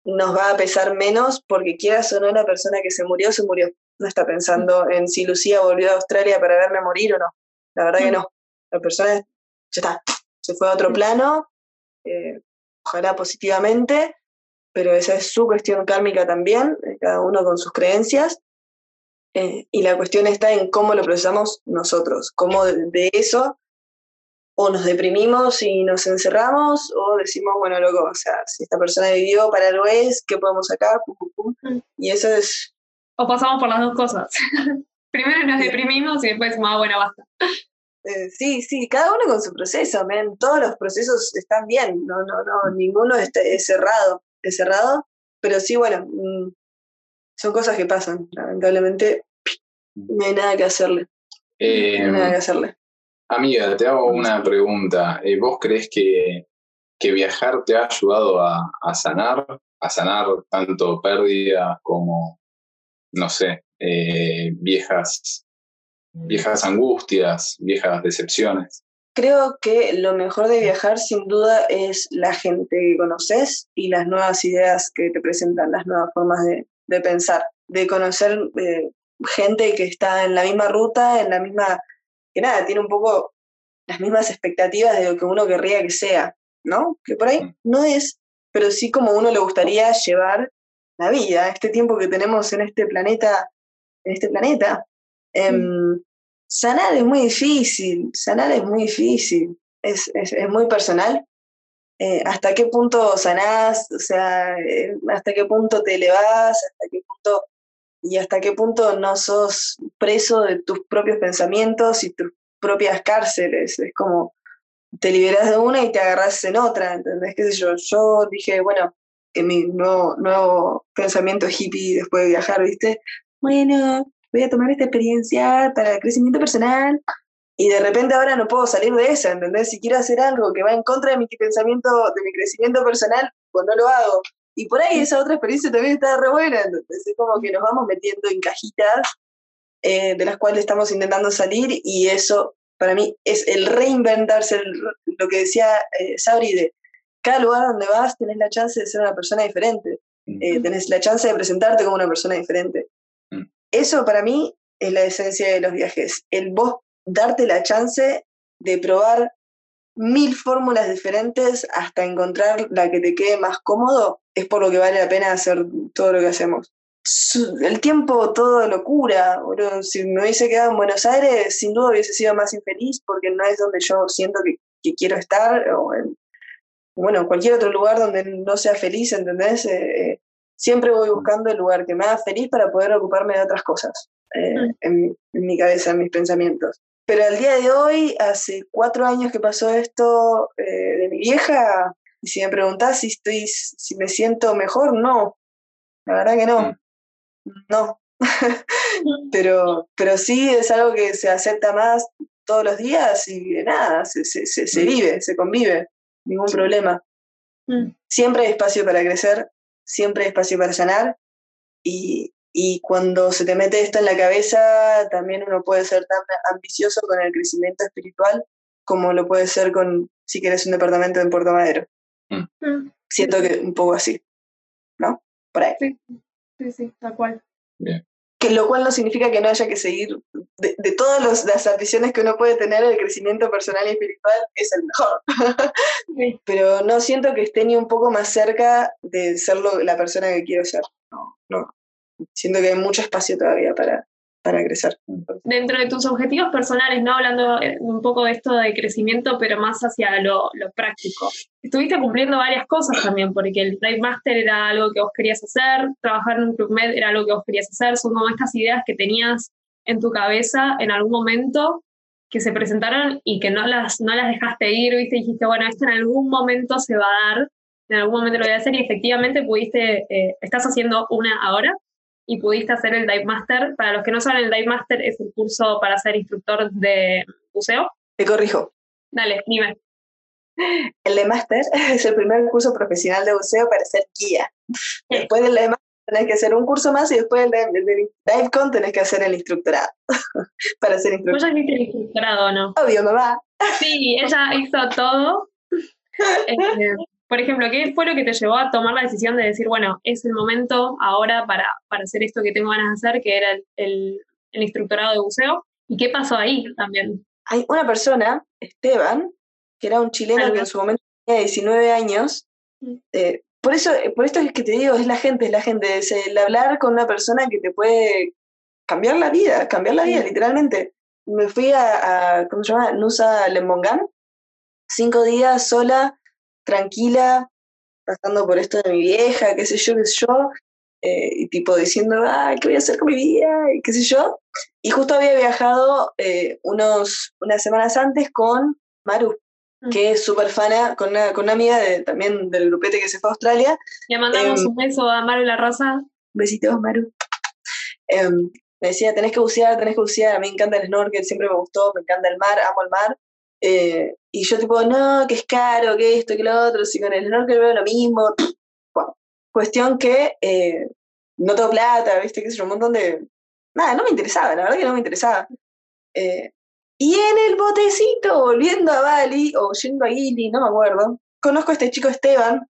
nos va a pesar menos porque quieras o no la persona que se murió, se murió. No está pensando en si Lucía volvió a Australia para verme morir o no. La verdad que mm. no. La persona ya está, se fue a otro mm. plano, eh, ojalá positivamente, pero esa es su cuestión kármica también, eh, cada uno con sus creencias. Eh, y la cuestión está en cómo lo procesamos nosotros, cómo de eso o nos deprimimos y nos encerramos, o decimos, bueno, loco, o sea, si esta persona vivió para lo es, ¿qué podemos sacar? Y eso es... O pasamos por las dos cosas. Primero nos deprimimos y después decimos, ah, bueno, basta. Eh, sí, sí, cada uno con su proceso, men. Todos los procesos están bien, no, no, no, ninguno es, cerrado, es cerrado, pero sí, bueno, mm, son cosas que pasan, lamentablemente no hay nada que hacerle. no hay nada que hacerle. Amiga, te hago una pregunta. Eh, ¿Vos crees que, que, viajar te ha ayudado a, sanar, a sanar tanto pérdidas como, no sé, eh, viejas, viejas angustias, viejas decepciones? Creo que lo mejor de viajar sin duda es la gente que conoces y las nuevas ideas que te presentan, las nuevas formas de, de pensar, de conocer eh, gente que está en la misma ruta, en la misma que nada, tiene un poco las mismas expectativas de lo que uno querría que sea, ¿no? Que por ahí mm. no es, pero sí como uno le gustaría llevar la vida, este tiempo que tenemos en este planeta, en este planeta. Em, sanar es muy difícil, sanar es muy difícil, es, es, muy personal. Eh, ¿Hasta qué punto sanás? O sea, eh, ¿hasta qué punto te elevás? ¿Hasta qué punto y hasta qué punto no sos preso de tus propios pensamientos y tus propias cárceles. Es como te liberas de una y te agarras en otra, ¿entendés? ¿Qué sé yo? Yo dije, bueno, en mi nuevo, nuevo pensamiento hippie después de viajar, ¿viste? Bueno, voy a tomar esta experiencia para el crecimiento personal y de repente ahora no puedo salir de esa, ¿entendés? Si quiero hacer algo que va en contra de mi pensamiento, de mi crecimiento personal, pues no lo hago. Y por ahí esa otra experiencia también está re buena, entonces es como que nos vamos metiendo en cajitas eh, de las cuales estamos intentando salir y eso para mí es el reinventarse, lo que decía eh, Sabri, de cada lugar donde vas tenés la chance de ser una persona diferente, eh, tenés la chance de presentarte como una persona diferente. Mm. Eso para mí es la esencia de los viajes, el vos darte la chance de probar mil fórmulas diferentes hasta encontrar la que te quede más cómodo, es por lo que vale la pena hacer todo lo que hacemos. El tiempo todo locura, si me hubiese quedado en Buenos Aires, sin duda hubiese sido más infeliz porque no es donde yo siento que, quiero estar, o en, bueno, cualquier otro lugar donde no sea feliz, ¿entendés? Eh, eh, siempre voy buscando el lugar que me haga feliz para poder ocuparme de otras cosas eh, mm. en, en mi cabeza, en mis pensamientos. Pero al día de hoy, hace cuatro años que pasó esto eh, de mi vieja, y si me preguntás si estoy, si me siento mejor, no. La verdad que no. Mm. No. pero, pero sí es algo que se acepta más todos los días y de nada, se, se, se, mm. vive, se convive, ningún problema. Mm. Siempre hay espacio para crecer, siempre hay espacio para sanar y, y cuando se te mete esto en la cabeza, también uno puede ser tan ambicioso con el crecimiento espiritual como lo puede ser con si quieres un departamento en Puerto Madero. Mm. Siento que un poco así, ¿no? Por ahí. Sí, sí, sí, tal cual. Que lo cual no significa que no haya que seguir, de, de todas las ambiciones que uno puede tener, el crecimiento personal y espiritual es el mejor. Pero no siento que esté ni un poco más cerca de ser la persona que quiero ser. No, no, siento que hay mucho espacio todavía para, para crecer. Dentro de tus objetivos personales, ¿no? Hablando eh, un poco de esto de crecimiento, pero más hacia lo, lo práctico. Estuviste cumpliendo varias cosas también, porque el Dive Master era algo que vos querías hacer, trabajar en un Club Med era algo que vos querías hacer, son como estas ideas que tenías en tu cabeza en algún momento que se presentaron y que no las, no las dejaste ir, ¿viste? Dijiste, bueno, esto en algún momento se va a dar, en algún momento lo voy a hacer y efectivamente pudiste, eh, estás haciendo una ahora y pudiste hacer el Dive Master. Para los que no saben, el Dive Master es el curso para ser instructor de buceo. Te corrijo. Dale, dime. El de Master es el primer curso profesional de buceo para ser guía. Después del de Master tenés que hacer un curso más y después del de, DiveCon tenés que hacer el instructorado para ser instructor. ¿Vos ya hiciste el instructorado o no? Obvio, mamá. Sí, ella hizo todo. Eh, por ejemplo, ¿qué fue lo que te llevó a tomar la decisión de decir, bueno, es el momento ahora para, para hacer esto que tengo ganas de hacer, que era el, instructorado de buceo? ¿Y qué pasó ahí también? Hay una persona, Esteban, que era un chileno que en su momento tenía 19 años. Eh, por eso, por esto es que te digo, es la gente, es la gente, es el hablar con una persona que te puede cambiar la vida, cambiar la vida, literalmente. Me fui a, a, ¿cómo se llama? Nusa Lembongán, cinco días sola, tranquila, pasando por esto de mi vieja, qué sé yo, qué sé yo, eh, y tipo diciendo, ah, ¿qué voy a hacer con mi vida? Y qué sé yo. Y justo había viajado eh, unos, unas semanas antes con Maru, mm. que es súper fana, con una, con una amiga de, también del grupete que se fue a Australia. Le mandamos em, un beso a Maru La Rosa. Besitos, Maru. Em, me decía, tenés que bucear, tenés que bucear, a mí me encanta el snorkel, siempre me gustó, me encanta el mar, amo el mar. Eh, y yo tipo, no, que es caro, que esto, que lo otro, si con el snorkel veo lo mismo. Bueno, cuestión que eh, no tengo plata, viste, que es un montón de... Nada, no me interesaba, la verdad que no me interesaba. Eh, y en el botecito, volviendo a Bali, o yendo a Gili, no me acuerdo, conozco a este chico Esteban,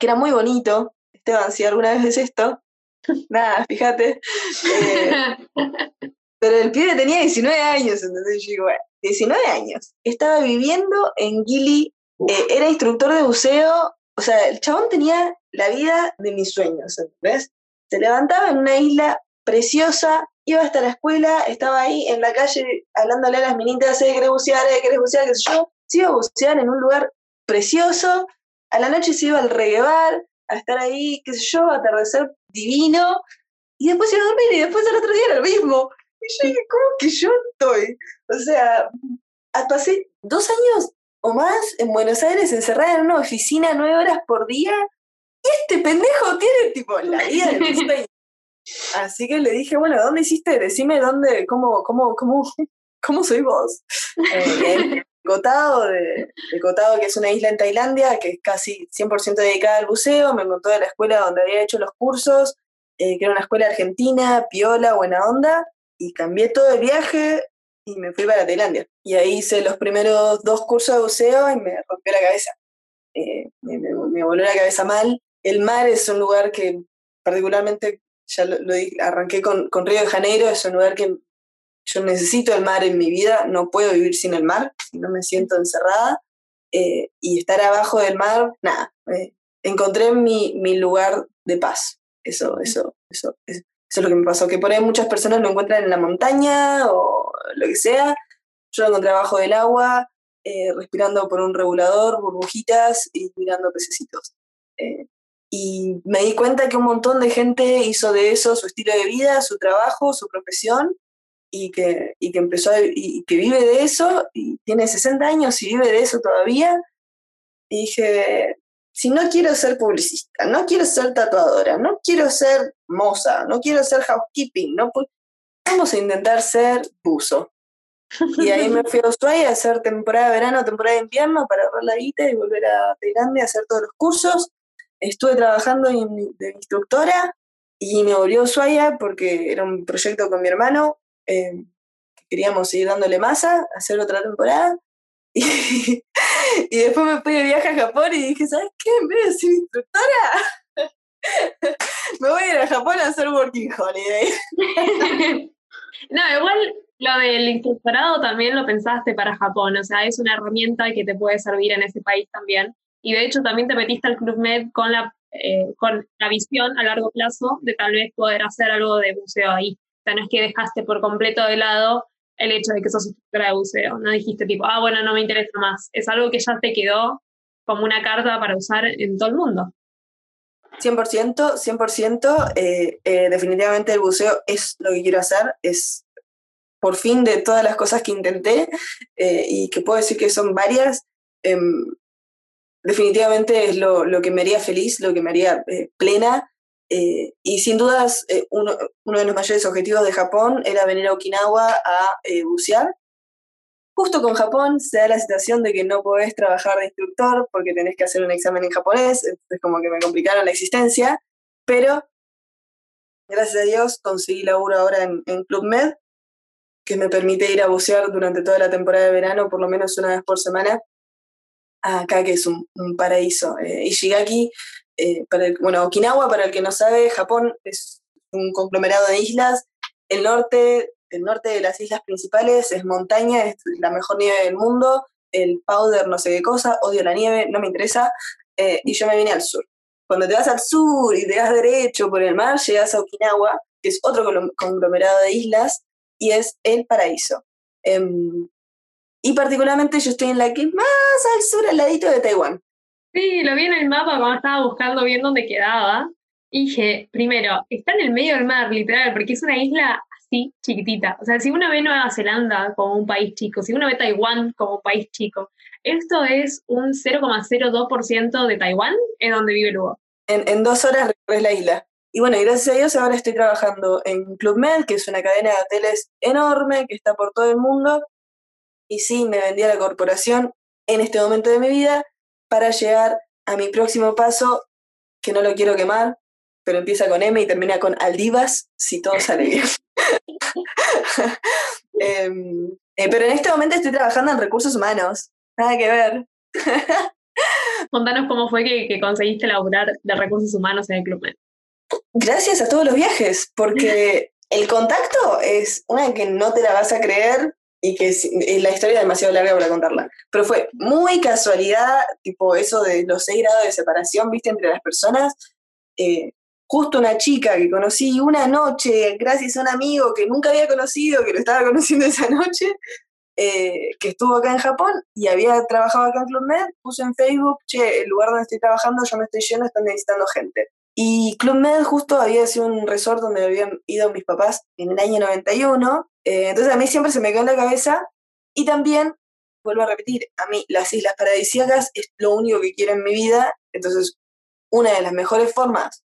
que era muy bonito. Esteban, si alguna vez ves esto, nada, fíjate. pero el pibe tenía 19 años, entonces yo digo, bueno, 19 años, estaba viviendo en Gili, eh, era instructor de buceo, o sea, el chabón tenía la vida de mis sueños, ¿entendés? Se levantaba en una isla preciosa, iba hasta la escuela, estaba ahí en la calle hablándole a las minitas, ¿eh, ¿querés bucear? Eh, ¿Querés bucear? ¿Qué sé yo? Se iba a bucear en un lugar precioso, a la noche se iba al reguebar, a estar ahí, qué sé yo, atardecer divino, y después iba a dormir y después al otro día era lo mismo. ¿Cómo que yo estoy? O sea, pasé dos años o más en Buenos Aires encerrada en una oficina nueve horas por día y este pendejo tiene tipo la vida de mis Así que le dije, bueno, ¿dónde hiciste? Decime dónde, cómo, cómo, cómo, cómo soy vos. Eh, Cotado, de, de, que es una isla en Tailandia, que es casi 100% dedicada al buceo, me contó de la escuela donde había hecho los cursos, eh, que era una escuela argentina, piola, buena onda, y cambié todo el viaje y me fui para Tailandia. Y ahí hice los primeros dos cursos de buceo y me rompió la cabeza. Eh, me, voló la cabeza mal. El mar es un lugar que particularmente, ya lo, arranqué con, con, Río de Janeiro, es un lugar que yo necesito el mar en mi vida, no puedo vivir sin el mar, si no me siento encerrada. Eh, y estar abajo del mar, nada, eh, encontré mi, mi lugar de paz. Eso, eso, eso, eso, eso es lo que me pasó, que por ahí muchas personas lo encuentran en la montaña o lo que sea. Yo lo encontré abajo del agua, eh, respirando por un regulador, burbujitas y mirando pececitos. Eh, y me di cuenta que un montón de gente hizo de eso su estilo de vida, su trabajo, su profesión, y que, y que empezó y que vive de eso y tiene 60 años y vive de eso todavía. Y dije, si no quiero ser publicista, no quiero ser tatuadora, no quiero ser moza, no quiero ser housekeeping, no vamos a intentar ser buzo. Y ahí me fui a Ushuaia a hacer temporada de verano, temporada de invierno para ahorrar la guita y volver a Tailandia a hacer todos los cursos. Estuve trabajando de instructora y me volvió a Ushuaia porque era un proyecto con mi hermano. Eh, queríamos seguir dándole masa, hacer otra temporada. Y, y, después me fui de viaje a Japón y dije, ¿sabes qué? En vez de ser instructora, me voy a ir a Japón a hacer working holiday. no, igual lo del instructorado también lo pensaste para Japón, o sea, es una herramienta que te puede servir en ese país también. Y de hecho también te metiste al Club Med con la, eh, con la visión a largo plazo de tal vez poder hacer algo de buceo ahí. O sea, no es que dejaste por completo de lado el hecho de que sos instructora de buceo. No dijiste tipo, ah, bueno, no me interesa más. Es algo que ya te quedó como una carta para usar en todo el mundo. 100%, 100%, eh, eh, definitivamente el buceo es lo que quiero hacer, es por fin de todas las cosas que intenté eh, y que puedo decir que son varias, em, definitivamente es lo, que me haría feliz, lo que me haría eh, plena. Eh, y sin dudas, uno, uno, de los mayores objetivos de Japón era venir a Okinawa a bucear. Justo con Japón se da la situación de que no podés trabajar de instructor porque tenés que hacer un examen en japonés, entonces como que me complicaron la existencia, pero gracias a Dios conseguí laburo ahora en, en Club Med que me permite ir a bucear durante toda la temporada de verano, por lo menos una vez por semana, acá que es un, paraíso. Eh, Ishigaki, eh, para bueno, Okinawa, para el que no sabe, Japón es un conglomerado de islas. El norte, el norte de las islas principales es montaña, es la mejor nieve del mundo. El powder, no sé qué cosa, odio la nieve, no me interesa. Eh, y yo me vine al sur. Cuando te vas al sur y te vas derecho por el mar, llegas a Okinawa, que es otro conglomerado de islas, y es el paraíso. Em, y particularmente yo estoy en la que más al sur, al ladito de Taiwán. Sí, lo vi en el mapa cuando estaba buscando bien dónde quedaba. Y dije, primero, está en el medio del mar, literal, porque es una isla así, chiquitita. O sea, si uno ve Nueva Zelanda como un país chico, si uno ve Taiwán como un país chico, esto es un 0,02% de Taiwán, en donde vive Lugo. En, en dos horas recorres la isla. Y bueno, gracias a Dios ahora estoy trabajando en Club Med, que es una cadena de hoteles enorme que está por todo el mundo. Y sí, me vendí a la corporación en este momento de mi vida para llegar a mi próximo paso, que no lo quiero quemar, pero empieza con M y termina con Aldivas, si todo sale bien. Em, eh, pero en este momento estoy trabajando en recursos humanos, nada que ver. Contanos cómo fue que, que conseguiste laburar de recursos humanos en el Club Med gracias a todos los viajes, porque el contacto es una que no te la vas a creer y que la historia es demasiado larga para contarla. Pero fue muy casualidad, tipo eso de los seis grados de separación, viste, entre las personas. Eh, justo una chica que conocí una noche, gracias a un amigo que nunca había conocido, que lo estaba conociendo esa noche, eh, que estuvo acá en Japón y había trabajado acá en Club Med, puso en Facebook, che, el lugar donde estoy trabajando, yo me estoy yendo, están necesitando gente. Y Club Med justo había sido un resort donde habían ido mis papás en el año 91. Eh, entonces a mí siempre se me quedó en la cabeza. Y también, vuelvo a repetir, a mí las islas paradisíacas es lo único que quiero en mi vida. Entonces, una de las mejores formas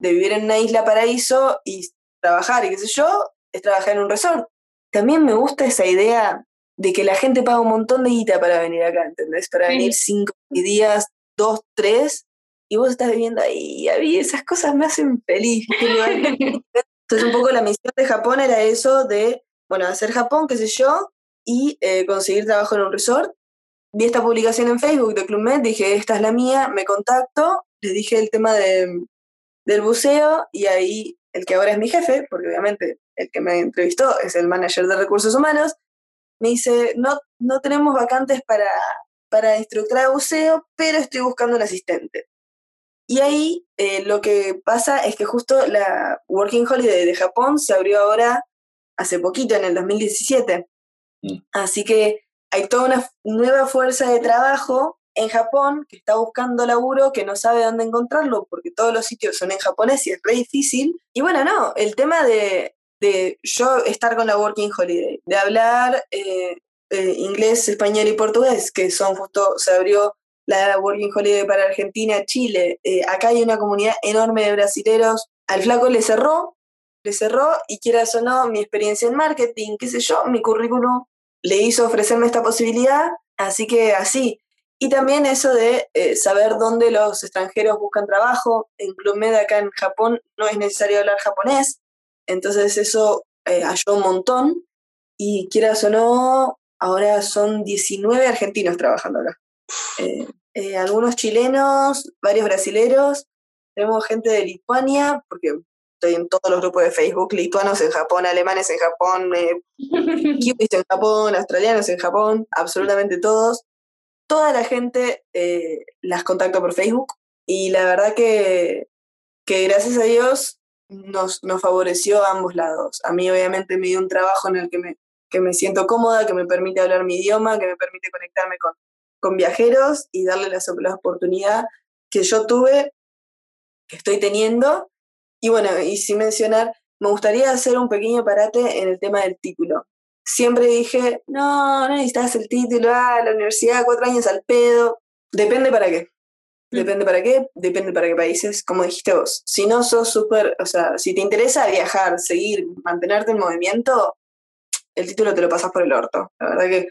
de vivir en una isla paraíso y trabajar y qué sé yo, es trabajar en un resort. También me gusta esa idea de que la gente paga un montón de guita para venir acá, ¿entendés? Para venir cinco días, dos, tres, y vos estás viviendo ahí, a mí esas cosas me hacen feliz. Entonces un poco la misión de Japón era eso de, bueno, hacer Japón, qué sé yo, y eh, conseguir trabajo en un resort. Vi esta publicación en Facebook de Club Med, dije, esta es la mía, me contacto, les dije el tema de, del buceo y ahí el que ahora es mi jefe, porque obviamente el que me entrevistó es el manager de recursos humanos, me dice, no, no tenemos vacantes para, para instructor de buceo, pero estoy buscando un asistente. Y ahí eh, lo que pasa es que justo la Working Holiday de Japón se abrió ahora hace poquito, en el 2017. Mm. Así que hay toda una nueva fuerza de trabajo en Japón que está buscando laburo, que no sabe dónde encontrarlo, porque todos los sitios son en japonés y es re difícil. Y bueno, no, el tema de, de yo estar con la Working Holiday, de hablar eh, eh, inglés, español y portugués, que son justo, se abrió la Working Holiday para Argentina, Chile. Eh, acá hay una comunidad enorme de brasileros. Al flaco le cerró, le cerró y quieras o no, mi experiencia en marketing, qué sé yo, mi currículum le hizo ofrecerme esta posibilidad, así que así. Y también eso de eh, saber dónde los extranjeros buscan trabajo. En Club Med acá en Japón no es necesario hablar japonés, entonces eso eh, ayudó un montón. Y quieras o no, ahora son 19 argentinos trabajando acá. Eh, algunos chilenos, varios brasileros, tenemos gente de Lituania, porque estoy en todos los grupos de Facebook, lituanos en Japón, alemanes en Japón, eh, en Japón, australianos en Japón, absolutamente todos toda la gente eh, las contacto por Facebook y la verdad que, que gracias a Dios nos, nos, favoreció a ambos lados. A mí obviamente me dio un trabajo en el que me, que me siento cómoda, que me permite hablar mi idioma, que me permite conectarme con, con viajeros y darle la, la oportunidad que yo tuve, que estoy teniendo. Y bueno, y sin mencionar, me gustaría hacer un pequeño parate en el tema del título siempre dije, no, no necesitas el título, ah, la universidad, cuatro años al pedo. Depende para qué. Mm. Depende para qué, depende para qué países, como dijiste vos. Si no sos súper, o sea, si te interesa viajar, seguir, mantenerte en movimiento, el título te lo pasas por el orto. La verdad que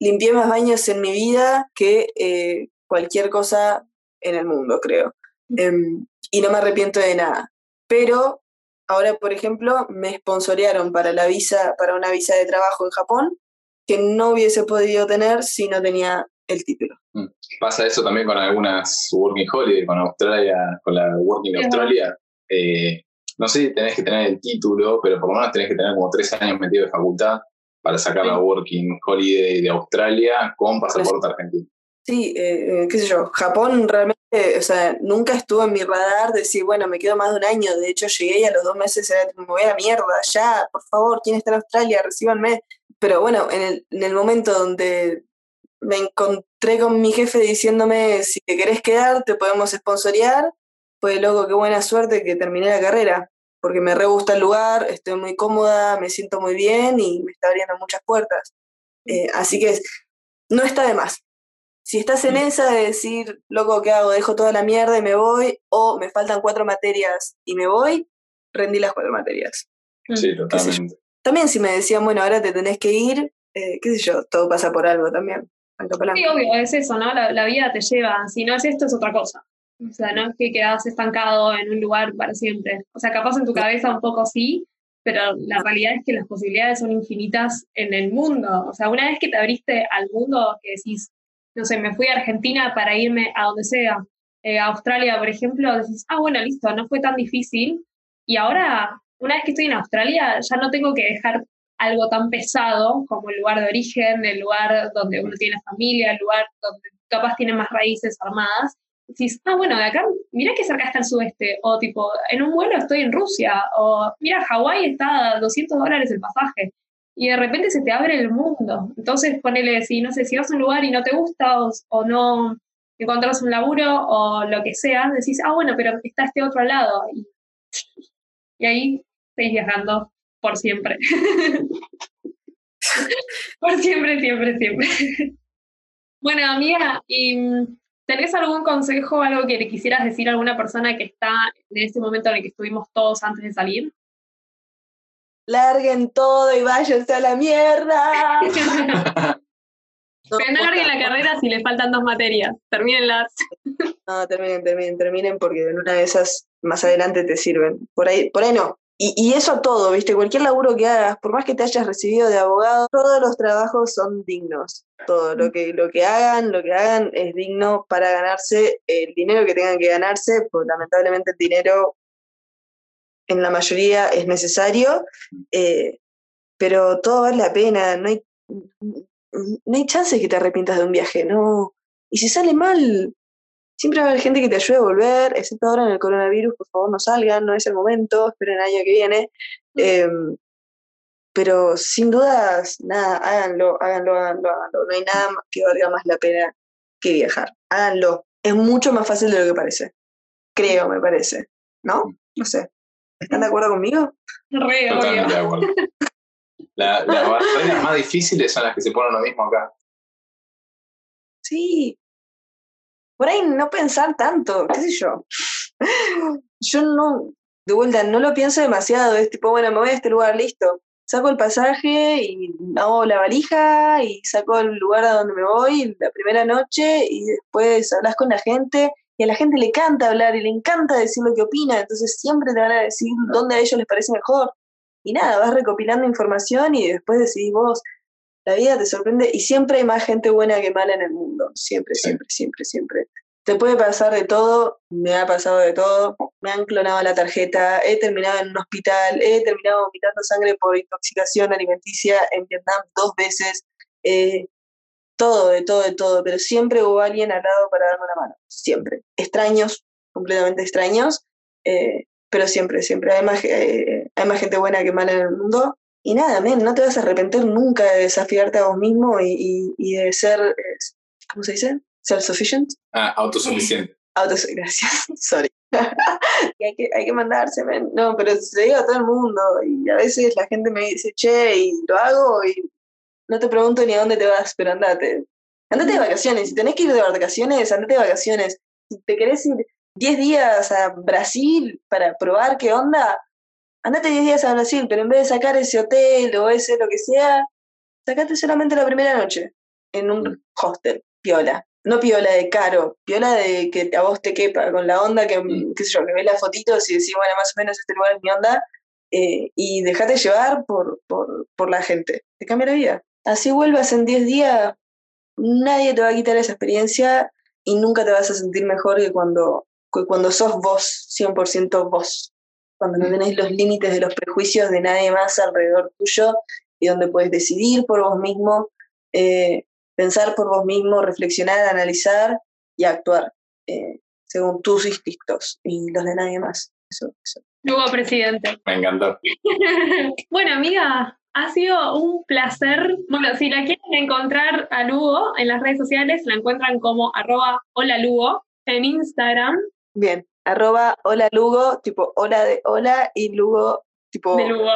limpié más baños en mi vida que eh, cualquier cosa en el mundo, creo. Em, y no me arrepiento de nada. Pero Ahora, por ejemplo, me sponsorearon para la visa, para una visa de trabajo en Japón, que no hubiese podido tener si no tenía el título. Mm. Pasa eso también con algunas Working Holiday, con Australia, con la Working Australia. Eh, no sé si tenés que tener el título, pero por lo menos tenés que tener como tres años metido de facultad para sacar la Working Holiday de Australia con pasaporte argentino. Sí, eh, eh, qué sé yo, Japón realmente, o sea, nunca estuvo en mi radar decir, bueno, me quedo más de un año, de hecho llegué y a los dos meses era, me voy a la mierda, ya, por favor, ¿quién está en Australia? Recíbanme. Pero bueno, en el, en el momento donde me encontré con mi jefe diciéndome, si te querés quedar, te podemos sponsorear, pues loco, qué buena suerte que terminé la carrera, porque me re gusta el lugar, estoy muy cómoda, me siento muy bien y me está abriendo muchas puertas. Eh, así que no está de más si estás en esa de decir, loco, ¿qué hago? ¿Dejo toda la mierda y me voy? ¿O me faltan cuatro materias y me voy? Rendí las cuatro materias. Sí, mm. totalmente. También si me decían, bueno, ahora te tenés que ir, eh, qué sé yo, todo pasa por algo también. Sí, obvio, es eso, ¿no? La, vida te lleva, si no es esto, es otra cosa. O sea, no es que quedas estancado en un lugar para siempre. O sea, capaz en tu cabeza un poco sí, pero la realidad es que las posibilidades son infinitas en el mundo. O sea, una vez que te abriste al mundo, que decís, no sé, me fui a Argentina para irme a donde sea, eh, a Australia, por ejemplo, decís, ah, bueno, listo, no fue tan difícil. Y ahora, una vez que estoy en Australia, ya no tengo que dejar algo tan pesado como el lugar de origen, el lugar donde uno tiene familia, el lugar donde capaz tiene más raíces armadas. Decís, ah, bueno, de acá, mira que cerca está el sudeste, o tipo, en un vuelo estoy en Rusia, o mira, Hawái está a 200 dólares el pasaje y de repente se te abre el mundo. Entonces, ponele, si no sé, si vas a un lugar y no te gusta o, no encontrás un laburo o lo que sea, decís, ah, bueno, pero está este otro lado. Y, y ahí estáis viajando por siempre. por siempre, siempre, siempre. bueno, amiga, ¿y ¿tenés algún consejo, algo que le quisieras decir a alguna persona que está en este momento en el que estuvimos todos antes de salir? larguen todo y váyanse a la mierda. no, Pero no larguen la carrera si les faltan dos materias, termínenlas. no, terminen, terminen, terminen porque en una de esas más adelante te sirven. Por ahí, por ahí no. Y, y eso todo, ¿viste? Cualquier laburo que hagas, por más que te hayas recibido de abogado, todos los trabajos son dignos. Todo lo que, lo que hagan, lo que hagan es digno para ganarse el dinero que tengan que ganarse, porque lamentablemente el dinero en la mayoría es necesario, eh, pero todo vale la pena, no hay, no hay chance de que te arrepientas de un viaje, no. Y si sale mal, siempre va a haber gente que te ayude a volver, excepto ahora en el coronavirus, por favor no salgan, no es el momento, esperen el año que viene. Em, pero sin dudas, nada, háganlo, háganlo, háganlo, háganlo. No hay nada que valga más la pena que viajar. Háganlo. Es mucho más fácil de lo que parece. Creo, me parece. ¿No? No sé. ¿Están de acuerdo conmigo? Re, Totalmente de acuerdo. las barreras más difíciles son las que se ponen lo mismo acá. Sí. Por ahí no pensar tanto, qué sé yo. Yo no, de vuelta, no lo pienso demasiado. Es tipo, bueno, me voy a este lugar, listo. Saco el pasaje y hago la valija y saco el lugar a donde me voy la primera noche y después hablas con la gente y a la gente le encanta hablar y le encanta decir lo que opina, entonces siempre te van a decir dónde a ellos les parece mejor. Y nada, vas recopilando información y después decidís vos, la vida te sorprende y siempre hay más gente buena que mala en el mundo, siempre, siempre, siempre, siempre. Te puede pasar de todo, me ha pasado de todo, me han clonado la tarjeta, he terminado en un hospital, he terminado vomitando sangre por intoxicación alimenticia en Vietnam dos veces, eh, todo, de todo, de todo, pero siempre hubo alguien al lado para darme una mano, siempre. Extraños, completamente extraños, eh, pero siempre, siempre hay más, eh, hay más gente buena que mala en el mundo. Y nada, men, no te vas a arrepentir nunca de desafiarte a vos mismo y, y de ser, ¿cómo se dice? self-sufficient. Ah, autosuficiente. gracias, sorry. y hay que, hay que mandarse, no, pero se digo a todo el mundo y a veces la gente me dice, che, y lo hago y no te pregunto ni a dónde te vas, pero andate. Andate de vacaciones, si tenés que ir de vacaciones, andate de vacaciones. Si te querés ir 10 días a Brasil para probar qué onda, andate 10 días a Brasil, pero en vez de sacar ese hotel o ese lo que sea, sacate solamente la primera noche en un mm. hostel, piola no piola de caro, piola de que a vos te quepa, con la onda que, mm. qué sé yo, que ves las fotitos y decís, bueno, más o menos este lugar es mi onda, eh, y dejate llevar por, por, por, la gente. Te cambia la vida. Así vuelvas en 10 días, nadie te va a quitar esa experiencia y nunca te vas a sentir mejor que cuando, cuando sos vos, 100% vos. Cuando no tenés los límites de los prejuicios de nadie más alrededor tuyo y donde puedes decidir por vos mismo. Eh, pensar por vos mismo, reflexionar, analizar y actuar eh, según tus instintos y los de nadie más. Eso, Luego, presidente. Me encantó. bueno, amiga, ha sido un placer. Bueno, si la quieren encontrar a Lugo en las redes sociales, la encuentran como arroba hola Lugo en Instagram. Bien, arroba hola Lugo, tipo hola de hola y Lugo, tipo... De Lugo.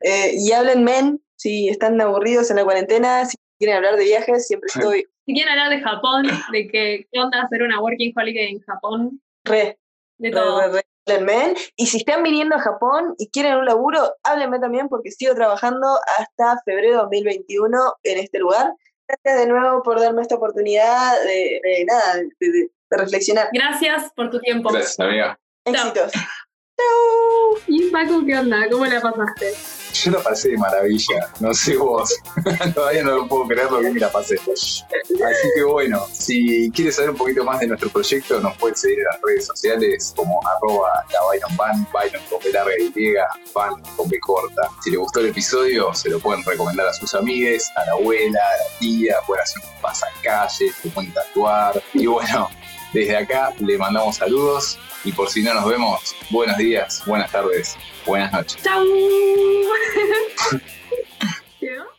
eh, y hablen men, si están aburridos en la cuarentena, si quieren hablar de viajes, siempre estoy. Si quieren hablar de Japón, de que, qué onda hacer una working holiday en Japón. Re. De todo. háblenme. Y si están viniendo a Japón y quieren un laburo, háblenme también porque sigo trabajando hasta febrero de 2021 en este lugar. Gracias de nuevo por darme esta oportunidad de, nada, de, reflexionar. Gracias por tu tiempo. Gracias, amiga. Éxitos. Chao. ¿Y Paco qué onda? ¿Cómo la pasaste? Yo la pasé de maravilla, no sé vos. Todavía no lo puedo creer lo bien que la pasé. Así que bueno, si quieres saber un poquito más de nuestro proyecto, nos puedes seguir en las redes sociales como arroba la Byron Pan, Byron con B larga y Pan con B corta. Si le gustó el episodio, se lo pueden recomendar a sus amigues, a la abuela, a la tía, pueden hacer un pasacalle, se pueden tatuar. Y bueno, desde acá le mandamos saludos y por si no nos vemos, buenos días, buenas tardes, buenas noches. ¡Chao!